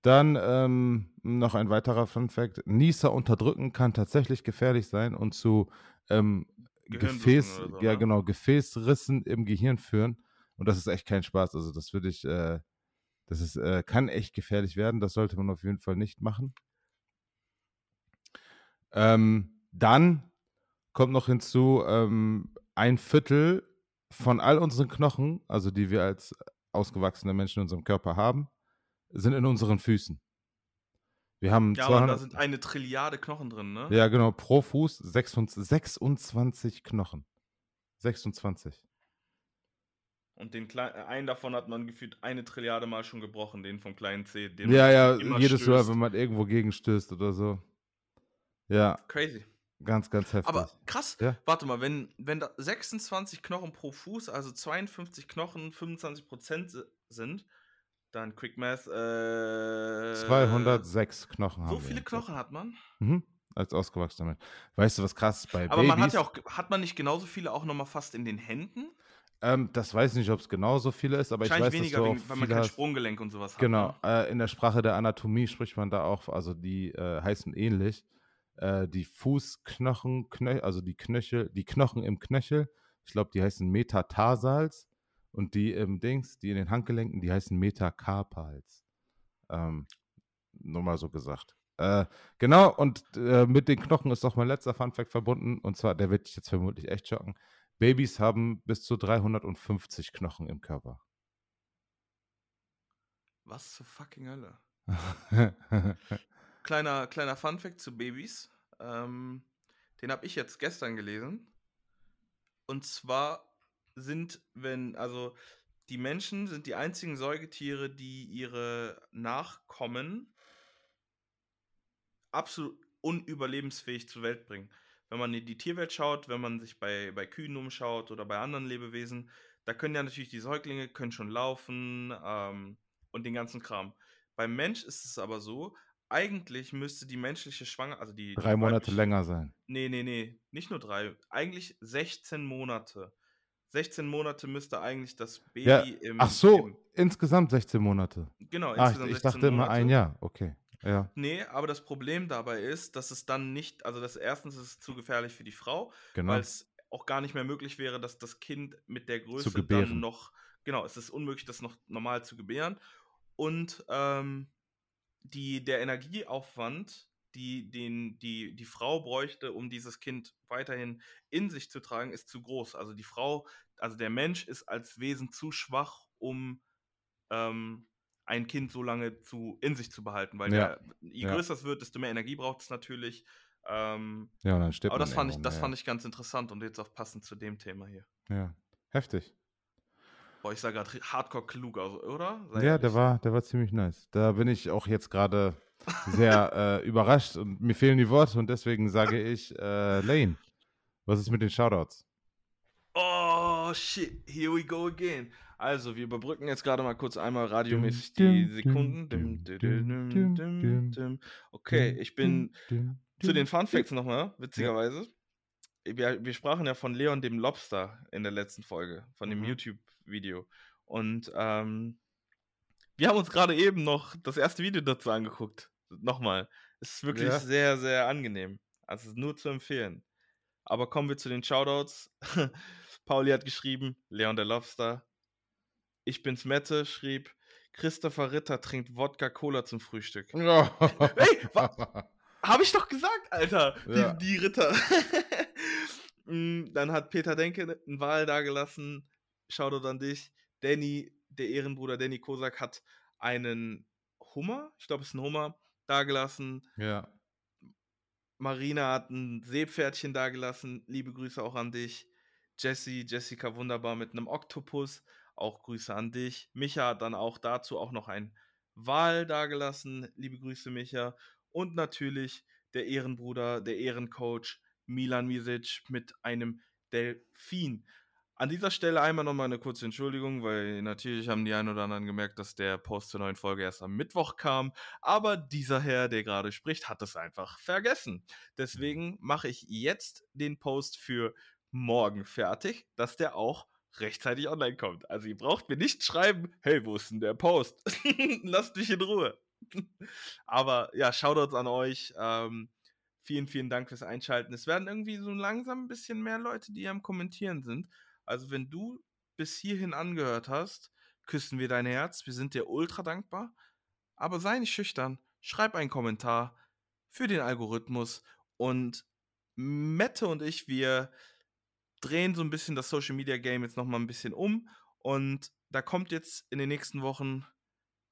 Dann ähm, noch ein weiterer Fun Fact: Nieser unterdrücken kann tatsächlich gefährlich sein und zu ähm, Gefäß, so, ja ne? genau, Gefäßrissen im Gehirn führen. Und das ist echt kein Spaß. Also das würde ich, äh, das ist, äh, kann echt gefährlich werden. Das sollte man auf jeden Fall nicht machen. Ähm, dann kommt noch hinzu, ähm, ein Viertel von all unseren Knochen, also die wir als ausgewachsene Menschen in unserem Körper haben, sind in unseren Füßen. Wir haben ja, 200, da sind eine Trilliarde Knochen drin, ne? Ja, genau. Pro Fuß 26 Knochen. 26. Und den kleinen, äh, einen davon hat man gefühlt eine Trilliarde Mal schon gebrochen, den vom kleinen C. ja, ja, jedes stößt. Mal, wenn man irgendwo gegenstößt oder so. Ja. Crazy. Ganz, ganz heftig. Aber krass, ja? warte mal, wenn, wenn da 26 Knochen pro Fuß, also 52 Knochen, 25 Prozent sind, dann Quick Math. Äh, 206 Knochen haben So viele Knochen hat man? Mhm. Als ausgewachsener Mensch. Weißt du, was krass ist bei Aber Babys? man hat ja auch, hat man nicht genauso viele auch nochmal fast in den Händen? Ähm, das weiß ich nicht, ob es genauso viele ist, aber ich weiß, weniger, dass du wegen, weil man kein Sprunggelenk und sowas hat. Genau, ne? äh, in der Sprache der Anatomie spricht man da auch, also die äh, heißen ähnlich. Äh, die Fußknochen, Knö also die Knöchel, die Knochen im Knöchel, ich glaube, die heißen Metatarsals und die im Dings, die in den Handgelenken, die heißen Metacarpals. Ähm, nur mal so gesagt. Äh, genau, und äh, mit den Knochen ist auch mein letzter Funfact verbunden. Und zwar, der wird dich jetzt vermutlich echt schocken. Babys haben bis zu 350 Knochen im Körper. Was zur fucking Hölle? kleiner, kleiner Funfact zu Babys. Ähm, den habe ich jetzt gestern gelesen. Und zwar sind, wenn, also die Menschen sind die einzigen Säugetiere, die ihre Nachkommen absolut unüberlebensfähig zur Welt bringen. Wenn man in die Tierwelt schaut, wenn man sich bei, bei Kühen umschaut oder bei anderen Lebewesen, da können ja natürlich die Säuglinge können schon laufen ähm, und den ganzen Kram. Beim Mensch ist es aber so, eigentlich müsste die menschliche Schwangerschaft, also die. Drei die Monate länger sein. Nee, nee, nee, nicht nur drei. Eigentlich 16 Monate. 16 Monate müsste eigentlich das Baby ja. im. Ach so, im, insgesamt 16 Monate. Genau, ah, insgesamt ich, ich dachte immer ein Jahr, okay. Ja. Nee, aber das Problem dabei ist, dass es dann nicht, also das erstens ist es zu gefährlich für die Frau, genau. weil es auch gar nicht mehr möglich wäre, dass das Kind mit der Größe dann noch, genau, es ist unmöglich, das noch normal zu gebären. Und ähm, die, der Energieaufwand, die, den die, die Frau bräuchte, um dieses Kind weiterhin in sich zu tragen, ist zu groß. Also die Frau, also der Mensch ist als Wesen zu schwach, um ähm, ein Kind so lange zu, in sich zu behalten, weil ja. der, je ja. größer es wird, desto mehr Energie braucht es natürlich. Ähm, ja, und dann stirbt Aber das, fand ich, das ja. fand ich ganz interessant und jetzt auch passend zu dem Thema hier. Ja, heftig. Boah, ich sah gerade hardcore klug aus, oder? Sei ja, der war, der war ziemlich nice. Da bin ich auch jetzt gerade sehr äh, überrascht und mir fehlen die Worte und deswegen sage ich, äh, Lane, was ist mit den Shoutouts? Oh, shit, here we go again. Also, wir überbrücken jetzt gerade mal kurz einmal radiomäßig die Sekunden. Okay, ich bin zu den Fun Facts nochmal, witzigerweise. Wir, wir sprachen ja von Leon dem Lobster in der letzten Folge, von dem mhm. YouTube-Video. Und ähm, wir haben uns gerade eben noch das erste Video dazu angeguckt. Nochmal. Es ist wirklich ja. sehr, sehr angenehm. Also nur zu empfehlen. Aber kommen wir zu den Shoutouts. Pauli hat geschrieben, Leon der Lobster. Ich bin's Mette, schrieb, Christopher Ritter trinkt Wodka Cola zum Frühstück. Oh. Hey, hab ich doch gesagt, Alter. Ja. Die, die Ritter. Mm, dann hat Peter Denke einen Wahl dagelassen. Shoutout an dich. Danny, der Ehrenbruder Danny Kosak, hat einen Hummer, ich glaube, es ist ein Hummer, dagelassen. Ja. Marina hat ein Seepferdchen dagelassen. Liebe Grüße auch an dich. Jessie, Jessica wunderbar mit einem Oktopus. Auch Grüße an dich. Micha hat dann auch dazu auch noch ein Wal dagelassen. Liebe Grüße, Micha. Und natürlich der Ehrenbruder, der Ehrencoach Milan Misic mit einem Delfin. An dieser Stelle einmal nochmal eine kurze Entschuldigung, weil natürlich haben die einen oder anderen gemerkt, dass der Post zur neuen Folge erst am Mittwoch kam. Aber dieser Herr, der gerade spricht, hat es einfach vergessen. Deswegen mache ich jetzt den Post für morgen fertig, dass der auch rechtzeitig online kommt. Also ihr braucht mir nicht schreiben, hey, wo ist denn der Post? Lasst mich in Ruhe. Aber ja, Shoutouts an euch. Ähm, vielen, vielen Dank fürs Einschalten. Es werden irgendwie so langsam ein bisschen mehr Leute, die am Kommentieren sind. Also, wenn du bis hierhin angehört hast, küssen wir dein Herz. Wir sind dir ultra dankbar. Aber sei nicht schüchtern. Schreib einen Kommentar für den Algorithmus. Und Mette und ich, wir drehen so ein bisschen das Social Media Game jetzt nochmal ein bisschen um. Und da kommt jetzt in den nächsten Wochen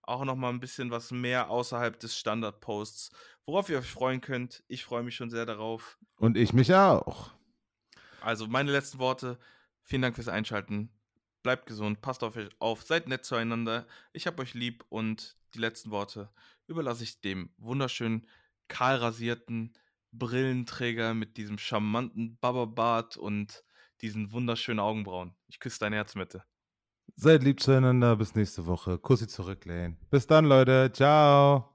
auch nochmal ein bisschen was mehr außerhalb des Standard-Posts, worauf ihr euch freuen könnt. Ich freue mich schon sehr darauf. Und ich mich auch. Also meine letzten Worte. Vielen Dank fürs Einschalten. Bleibt gesund, passt auf euch auf, seid nett zueinander. Ich hab euch lieb und die letzten Worte überlasse ich dem wunderschönen, kahlrasierten Brillenträger mit diesem charmanten Babberbart und diesen wunderschönen Augenbrauen. Ich küsse dein Herz, Mitte. Seid lieb zueinander. Bis nächste Woche. Kussi zurück, Lane. Bis dann, Leute. Ciao.